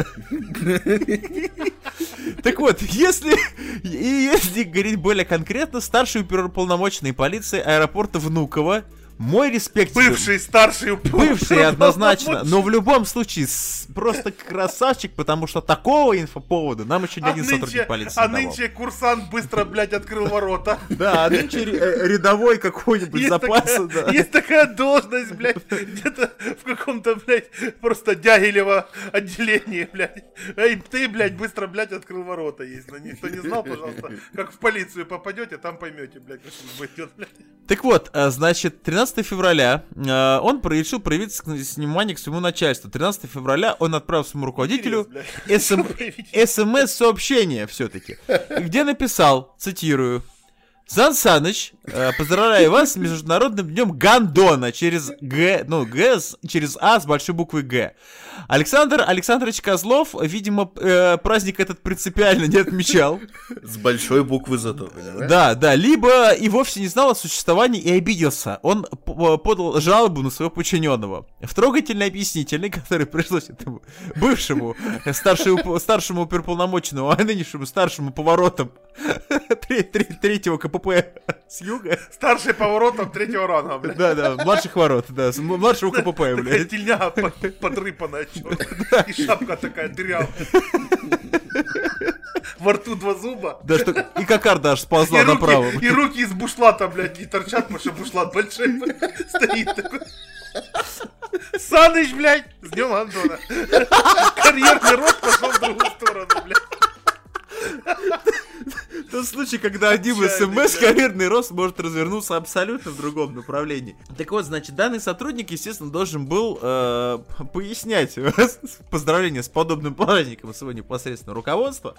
Так вот, если, и если говорить более конкретно, старший оперуполномоченный полиции аэропорта Внуково, мой респект тебе. Бывший, старший, Бывший однозначно, но в любом случае с- просто красавчик, потому что такого инфоповода нам еще ни А один нынче, сотрудник полиции а не давал. нынче курсант быстро, блядь, открыл ворота. Да, а нынче э, рядовой какой-нибудь да. есть такая должность, блядь, где-то в каком-то, блядь, просто Дягилево отделении, блядь. Эй, ты, блядь, быстро, блядь, открыл ворота. Есть, но никто не знал, пожалуйста, как в полицию попадете, там поймете, блядь, служба идет, блядь. Так вот, э, значит, 13 февраля э, он решил проявить внимание к своему начальству. 13 февраля он отправил своему руководителю смс-сообщение все-таки, где написал, цитирую, Сан Саныч, э, поздравляю вас с Международным днем Гандона через Г, ну, Г, через А с большой буквы Г. Александр Александрович Козлов, видимо, э, праздник этот принципиально не отмечал. С большой буквы зато, понимаешь? Да, да, либо и вовсе не знал о существовании и обиделся. Он п- подал жалобу на своего подчиненного. В трогательно объяснительной, который пришлось этому бывшему э, старшему, старшему оперуполномоченному, а нынешнему старшему поворотом тре- тре- третьего КПП с юга. Старший поворотом третьего ранга, блядь. Да, да, младших ворот, да, с м- младшего КПП, Такая блядь. тельня под- подрыпанная. И шапка такая дырявая. Во рту два зуба. Да что, и кокарда аж И сползла направо. руки, и руки из бушлата, блядь, не торчат, потому что бушлат большой блядь, стоит такой. Саныч, блядь, с днем Антона. Карьерный рост пошел в другую сторону, блядь. Тот случай, когда одним смс карьерный рост может развернуться абсолютно в другом направлении. Так вот, значит, данный сотрудник, естественно, должен был э, пояснять поздравление с подобным праздником своего непосредственно руководства,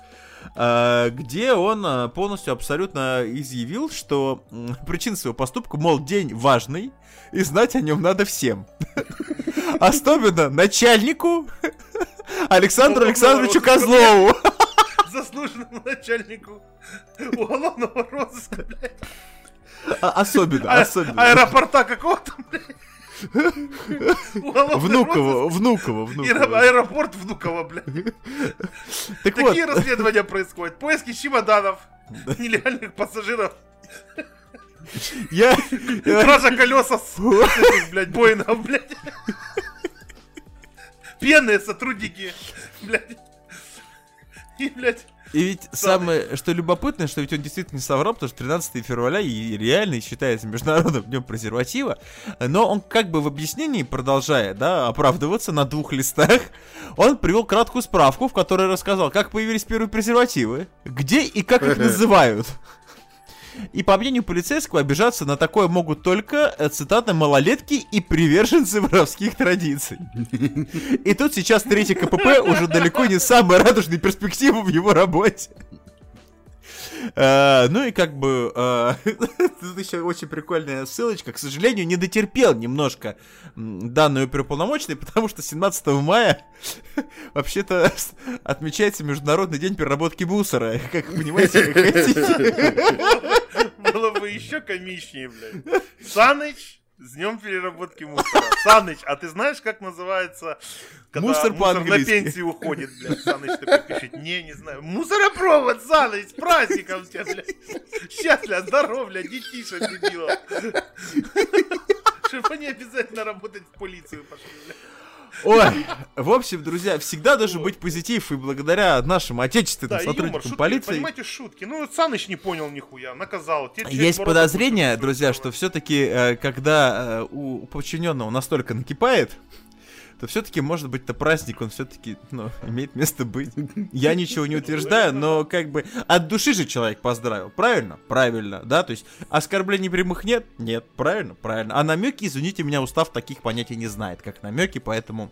э, где он э, полностью абсолютно изъявил, что причина своего поступка, мол, день важный, и знать о нем надо всем. Особенно начальнику Александру Александровичу Козлову. Заслуженному начальнику уголовного розыска, блядь. А- Особенно, А- особенно. Аэропорта какого-то, блядь. Уголовный Внуково, Внуково, Внуково. Аэропорт Внуково, блядь. Так вот, Такие расследования происходят. Поиски чемоданов, нелегальных пассажиров, я... кража колеса с, блядь, Боингов, блядь. Пенные сотрудники, блядь. И, блядь, И ведь самое, что любопытное, что ведь он действительно не соврал, потому что 13 февраля и реально считается международным днем презерватива, но он как бы в объяснении, продолжая, да, оправдываться на двух листах, он привел краткую справку, в которой рассказал, как появились первые презервативы, где и как их называют. И по мнению полицейского, обижаться на такое могут только, э, цитата, малолетки и приверженцы воровских традиций. И тут сейчас третий КПП уже далеко не самая радужная перспектива в его работе. Э, Ну и как бы э, тут еще очень прикольная ссылочка. К сожалению, не дотерпел немножко данную оперуполномоченный, потому что 17 мая вообще-то отмечается Международный день переработки мусора. Как понимаете, как хотите. Было бы еще комичнее, блядь. Саныч, с днем переработки мусора. Саныч, а ты знаешь, как называется, когда Мусор мусор, на пенсию уходит, блядь? Саныч такой пишет, не, не знаю. Мусоропровод, Саныч, с праздником тебя, блядь. Счастья, здоровья, детишек, дебилов. Чтобы они обязательно работать в полицию пошли, блядь. Ой, в общем, друзья, всегда должен быть позитив, и благодаря нашим отечественным Да, юмор, сотрудникам шутки, полиции понимаете, шутки. Ну, Саныч не понял нихуя, наказал. Теперь часть есть подозрение, друзья, что все-таки, когда э, у подчиненного настолько накипает, то все-таки, может быть, то праздник, он все-таки, ну, имеет место быть. Я ничего не утверждаю, но как бы от души же человек поздравил, правильно? Правильно, да, то есть оскорблений прямых нет? Нет, правильно? Правильно. А намеки, извините меня, устав таких понятий не знает, как намеки, поэтому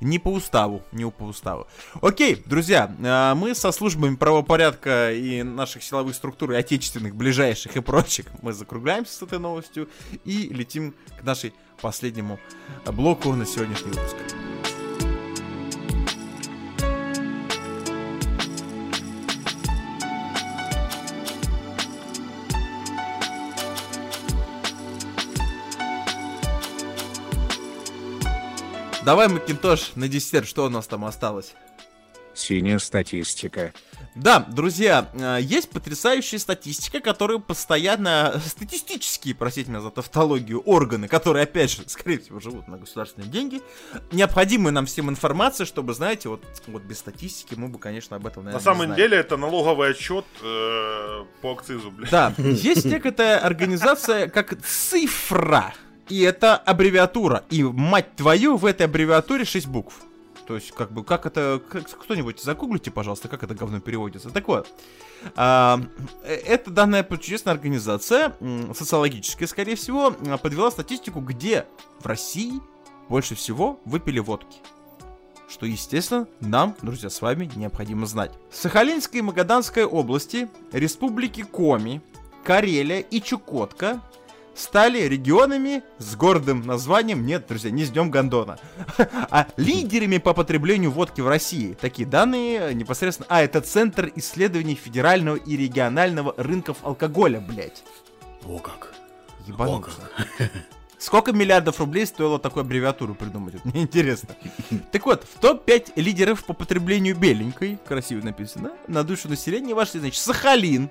не по уставу, не по уставу. Окей, друзья, э, мы со службами правопорядка и наших силовых структур, и отечественных, ближайших и прочих, мы закругляемся с этой новостью и летим к нашей последнему блоку на сегодняшний выпуск. Давай, Макинтош, на десерт, что у нас там осталось? Синяя статистика. Да, друзья, э, есть потрясающая статистика, которую постоянно, статистические, простите меня за тавтологию, органы, которые, опять же, скорее всего, живут на государственные деньги, необходимая нам всем информация, чтобы, знаете, вот, вот без статистики мы бы, конечно, об этом, На наверное, не самом деле это налоговый отчет э, по акцизу, блядь. Да, есть некая организация, как цифра, и это аббревиатура, и, мать твою, в этой аббревиатуре 6 букв. То есть, как бы, как это... кто-нибудь загуглите, пожалуйста, как это говно переводится. Так вот, э, эта данная чудесная организация, социологическая, скорее всего, подвела статистику, где в России больше всего выпили водки. Что, естественно, нам, друзья, с вами необходимо знать. Сахалинской и Магаданской области, республики Коми, Карелия и Чукотка стали регионами с гордым названием, нет, друзья, не с Днем Гондона, а лидерами по потреблению водки в России. Такие данные непосредственно... А, это Центр исследований федерального и регионального рынков алкоголя, блядь. О как. Ебануться. Сколько миллиардов рублей стоило такую аббревиатуру придумать? Вот Мне интересно. Так вот, в топ-5 лидеров по потреблению беленькой, красиво написано, на душу населения вошли, значит, Сахалин.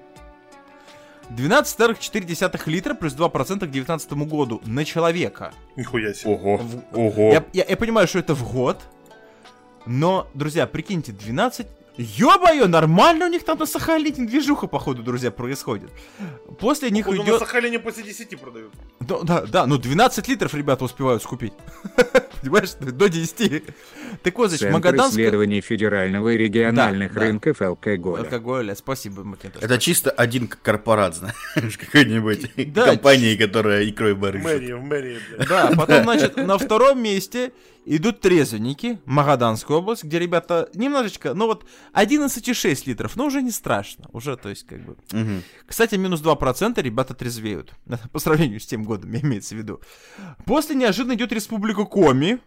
12,4 литра плюс 2% к 2019 году на человека. Нихуя себе. Ого. В- Ого. Я, я- я понимаю, что это в год, но, друзья, прикиньте, 12... Ё-моё, нормально у них там на Сахалине движуха, походу, друзья, происходит. После них Походу, идет... на Сахалине после 10 продают. Да, да, да, ну 12 литров ребята успевают скупить. Понимаешь, до 10. Так вот, значит, Магаданская... исследований федерального и региональных Да, да. рынков алкоголя. Алкоголя, спасибо, Макинтош. Это чисто один корпорат, знаешь, какой-нибудь Да, компании, которая икрой барыжит. Мэрии, в мэрии, блядь. Да, потом, значит, на втором месте идут трезвенники, Магаданская область, где ребята немножечко, ну вот 11,6 литров, но уже не страшно, уже, то есть, как бы... Мгм. Кстати, минус 2% ребята трезвеют, по сравнению с тем годом, имеется в виду. После неожиданно идет Республика Коми,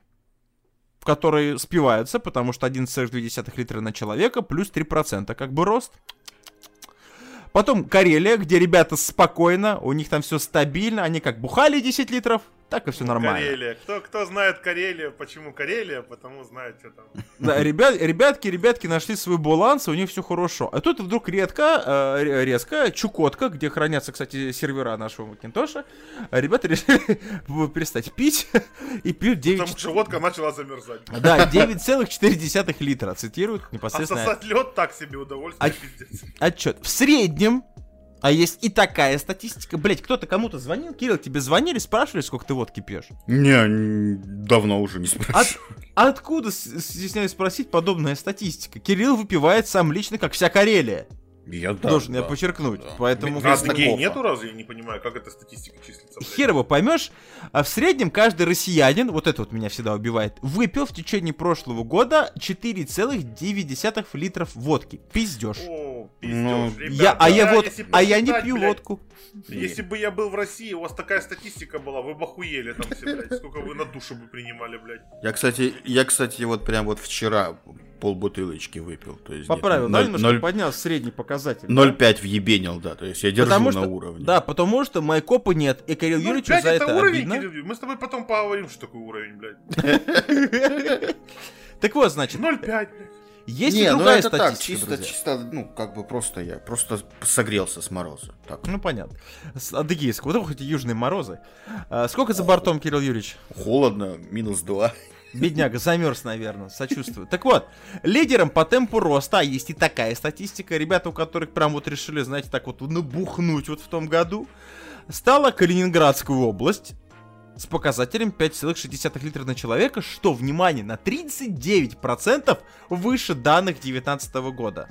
в которой спиваются, потому что 11,2 литра на человека, плюс 3%, как бы рост. Потом Карелия, где ребята спокойно, у них там все стабильно, они как бухали 10 литров, так и все нормально. Карелия. Кто, кто знает Карелию, почему Карелия, потому знает, что там. Да, ребят, ребятки, ребятки нашли свой баланс, и у них все хорошо. А тут вдруг редко, э, ре- резко, Чукотка, где хранятся, кстати, сервера нашего Макинтоша, а ребята решили перестать пить и пьют 9... Потому что водка начала замерзать. Да, 9,4 литра, цитируют А непосредственно сосать лед так себе удовольствие, А- пиздец. отчет. В среднем, а есть и такая статистика. Блять, кто-то кому-то звонил? Кирилл, тебе звонили, спрашивали, сколько ты водки пьешь? Не, давно уже не От- спрашиваю. откуда, с- стесняюсь спросить, подобная статистика? Кирилл выпивает сам лично, как вся Карелия. Я да, Должен я да, подчеркнуть. да. Поэтому... Гей кофе. нету разве? Я не понимаю, как эта статистика числится. блядь? Хер его поймешь, а в среднем каждый россиянин, вот это вот меня всегда убивает, выпил в течение прошлого года 4,9 литров водки. Пиздешь. О, Ну, пиздёж, Я, а я ребята, вот, если а я не пью блядь, водку. Если бы я был в России, у вас такая статистика была, вы бы охуели там все, блядь. Сколько вы на душу бы принимали, блядь. Я, кстати, я, кстати, вот прям вот вчера полбутылочки выпил. То есть Поправил, да, ноль- немножко ноль- поднял средний показатель. да? 0,5 въебенил, да. То есть я держу Потому на что, уровне. да, потому что майкопа нет, и Кирилл Ну, Юрьевичу за это, это уровень, обидно. Кирилл. Мы с тобой потом поговорим, что такое уровень, блядь. Так вот, значит, 0,5, блядь. Есть Не, и ну другая это так, статистика, чисто, друзья. чисто, ну, как бы просто я, просто согрелся с мороза. Так. Ну, понятно. С адыгейского, вот хоть и южные морозы. А, сколько за бортом, Кирилл Юрьевич? Холодно, минус 2. Бедняга, замерз, наверное, сочувствую. Так вот, лидером по темпу роста, а есть и такая статистика, ребята, у которых прям вот решили, знаете, так вот набухнуть вот в том году, стала Калининградская область с показателем 5,6 литра на человека, что, внимание, на 39% выше данных 2019 года.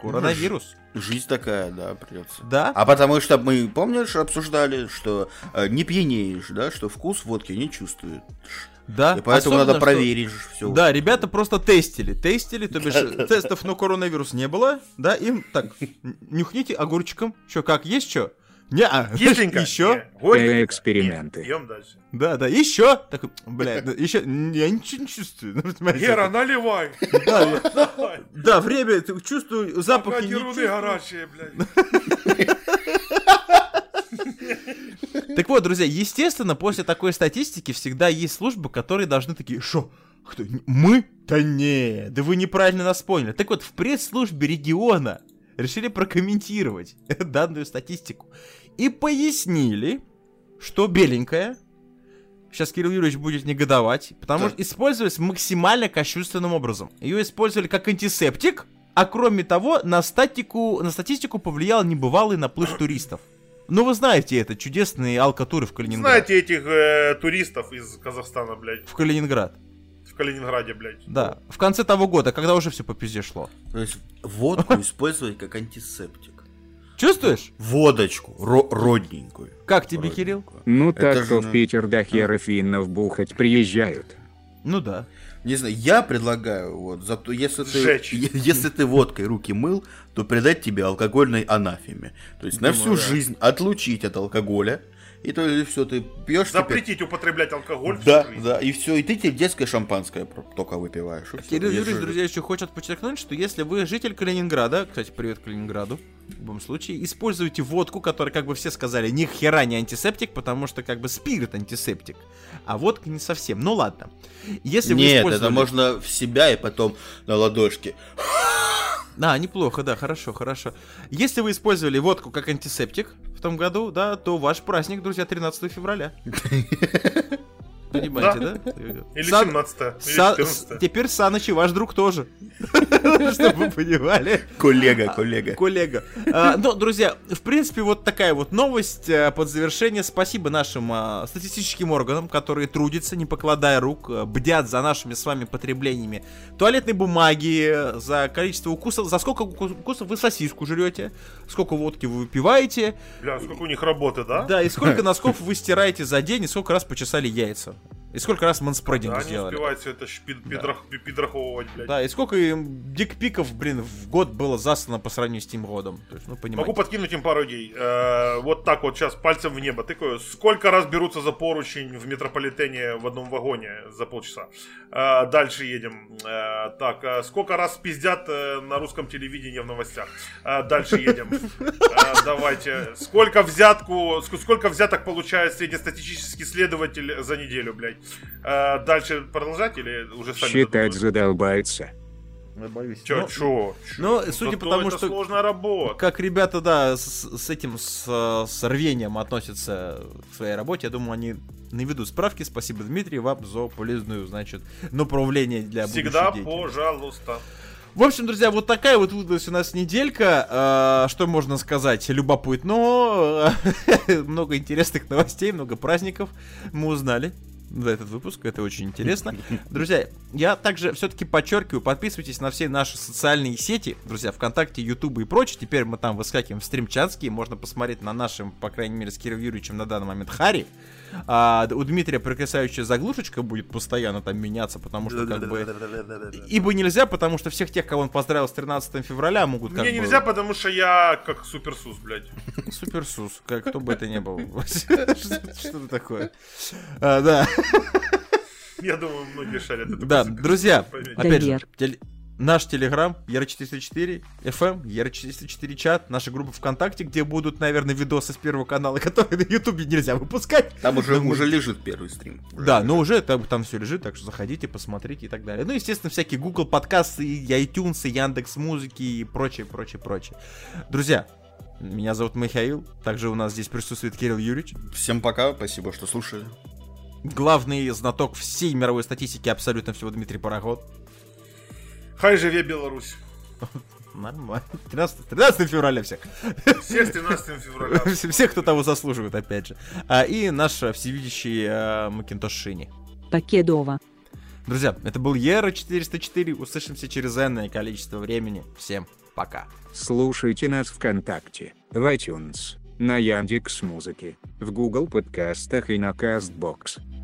Коронавирус. Жизнь такая, да, придется. Да? А потому что мы, помнишь, обсуждали, что э, не пьянеешь, да, что вкус водки не чувствует. Да. И поэтому Особенно, надо что- проверить все. Да, ребята просто тестили, тестили, то бишь тестов на коронавирус не было, да, им так, нюхните огурчиком, что как, есть что? Не, Кисленько? еще? Не. Горько? Э, эксперименты. Идем дальше. Да, да, еще? Так, блядь, еще, я ничего не чувствую. ну, Гера, наливай. да, да, время, ты чувствую, запах Пока не деруны чувствую. горячие, блядь. Так вот, друзья, естественно, после такой статистики всегда есть службы, которые должны такие, что, кто, мы? Да не, да вы неправильно нас поняли. Так вот, в пресс-службе региона решили прокомментировать данную статистику и пояснили, что беленькая, сейчас Кирилл Юрьевич будет негодовать, потому Да. что использовалась максимально кощунственным образом. Ее использовали как антисептик, а кроме того, на, статику, на статистику повлиял небывалый наплыв туристов. Ну, вы знаете это, чудесные алкатуры в Калининград. Знаете этих э, туристов из Казахстана, блядь, В Калининград. в Калининграде, блядь? Да. В конце того года, когда уже все по пизде шло. То есть водку использовать как антисептик. Чувствуешь? Водочку, ро- родненькую. Как тебе, Кирилл? Родненькую. Ну Это так, что в Питер до хера финнов бухать приезжают. Ну да. Не знаю, я предлагаю, вот, зато если ты, Сжечь. е- если ты водкой руки мыл, то предать тебе алкогольной анафеме. То есть на всю Думаю, да. жизнь отлучить от алкоголя, и то и все, ты пьешь теперь. Запретить употреблять алкоголь всю Да, жизнь. да, и все, и ты теперь детское шампанское только выпиваешь. Кирилл Юрьевич, жили. друзья, еще хочет подчеркнуть, что если вы житель Калининграда, кстати, привет Калининграду, в любом случае, используйте водку, которая, как бы все сказали, ни хера не антисептик, потому что, как бы, спирт антисептик, а водка не совсем. Ну ладно. Если вы Нет, использовали... это можно в себя и потом на ладошке. А, неплохо, да, хорошо, хорошо. Если вы использовали водку как антисептик в том году, да, то ваш праздник, друзья, 13 февраля. Понимаете, да? Или Сан- 17 или Са- 14 с- Теперь Саныч и ваш друг тоже. Чтобы вы понимали. Коллега, коллега. Коллега. А, Ну, друзья, в принципе, вот такая вот новость а, под завершение. Спасибо нашим а, статистическим органам, которые трудятся, не покладая рук, а, бдят за нашими с вами потреблениями туалетной бумаги, э, за количество укусов, за сколько уку- укусов вы сосиску жрете, сколько водки вы выпиваете, Бля, сколько у них работы, да? да, и сколько носков вы стираете за день, и сколько раз почесали яйца. И сколько раз манспрединг Да, они сделали. успевают все это щ- пид- пидрах- пи- пидраховывать, блядь. Да, и сколько им дикпиков, блин, в год было заслано по сравнению с тем годом. То есть, ну, понимаете. Могу подкинуть им пару идей. Э, вот так вот сейчас пальцем в небо тыкаю. Сколько раз берутся за поручень в метрополитене в одном вагоне за полчаса? Э, дальше едем. Э, так, э, сколько раз пиздят э, на русском телевидении в новостях? Э, дальше едем. Э, давайте. Сколько взятку, ск- сколько взяток получает среднестатистический следователь за неделю, блядь? Э, дальше продолжать или уже сами Считать додумываете? задолбается. Я боюсь. Чё, Ну, чё? ну, чё? судя по тому, это что- сложная работа. Как ребята, да, с, с этим, с, с рвением относятся к своей работе, я думаю, они наведут справки. Спасибо, Дмитрий, вам за полезную, значит, направление для Всегда пожалуйста. В общем, друзья, вот такая вот выдалась у нас неделька. Э, Что можно сказать? Любопытно. Много интересных новостей, много праздников мы узнали за этот выпуск. Это очень интересно. Друзья, я также все-таки подчеркиваю, подписывайтесь на все наши социальные сети, друзья, ВКонтакте, Ютубе и прочее. Теперь мы там выскакиваем в стримчатские. Можно посмотреть на нашем, по крайней мере, с Кириллом Юрьевичем на данный момент Хари. А, у Дмитрия потрясающая заглушечка будет постоянно там меняться, потому что как бы... Ибо нельзя, потому что всех тех, кого он поздравил с 13 февраля, могут как Мне бы- нельзя, потому что я как суперсус, блядь. Суперсус, как кто бы это ни был. Что-то такое. А, Да, Я думаю, многие шарят это. да, друзья, опять же, наш телеграм, Яра404, FM, Яра404 чат, наша группа ВКонтакте, где будут, наверное, видосы с первого канала, которые на Ютубе нельзя выпускать. Там уже, Ну, мы- уже лежит первый стрим. Уже Да, лежит. но уже там, там все лежит, так что заходите, посмотрите и так далее. Ну, естественно, всякие Google подкасты, и iTunes, и Яндекс Музыки и прочее, прочее, прочее. Друзья, меня зовут Михаил, также у нас здесь присутствует Кирилл Юрьевич, Всем пока, спасибо, что слушали. Главный знаток всей мировой статистики абсолютно всего Дмитрий Пароход. Хай живе Беларусь. Нормально. 13, 13 февраля всех. Всех с 13 февраля. Всех, кто того заслуживает, опять же. А, и наш всевидящий э, Макинтош Шини. Покедова. Друзья, это был Ера 404. Услышимся через энное количество времени. Всем пока. Слушайте нас ВКонтакте, в iTunes, на Яндекс Музыке, в Google подкастах и на Castbox.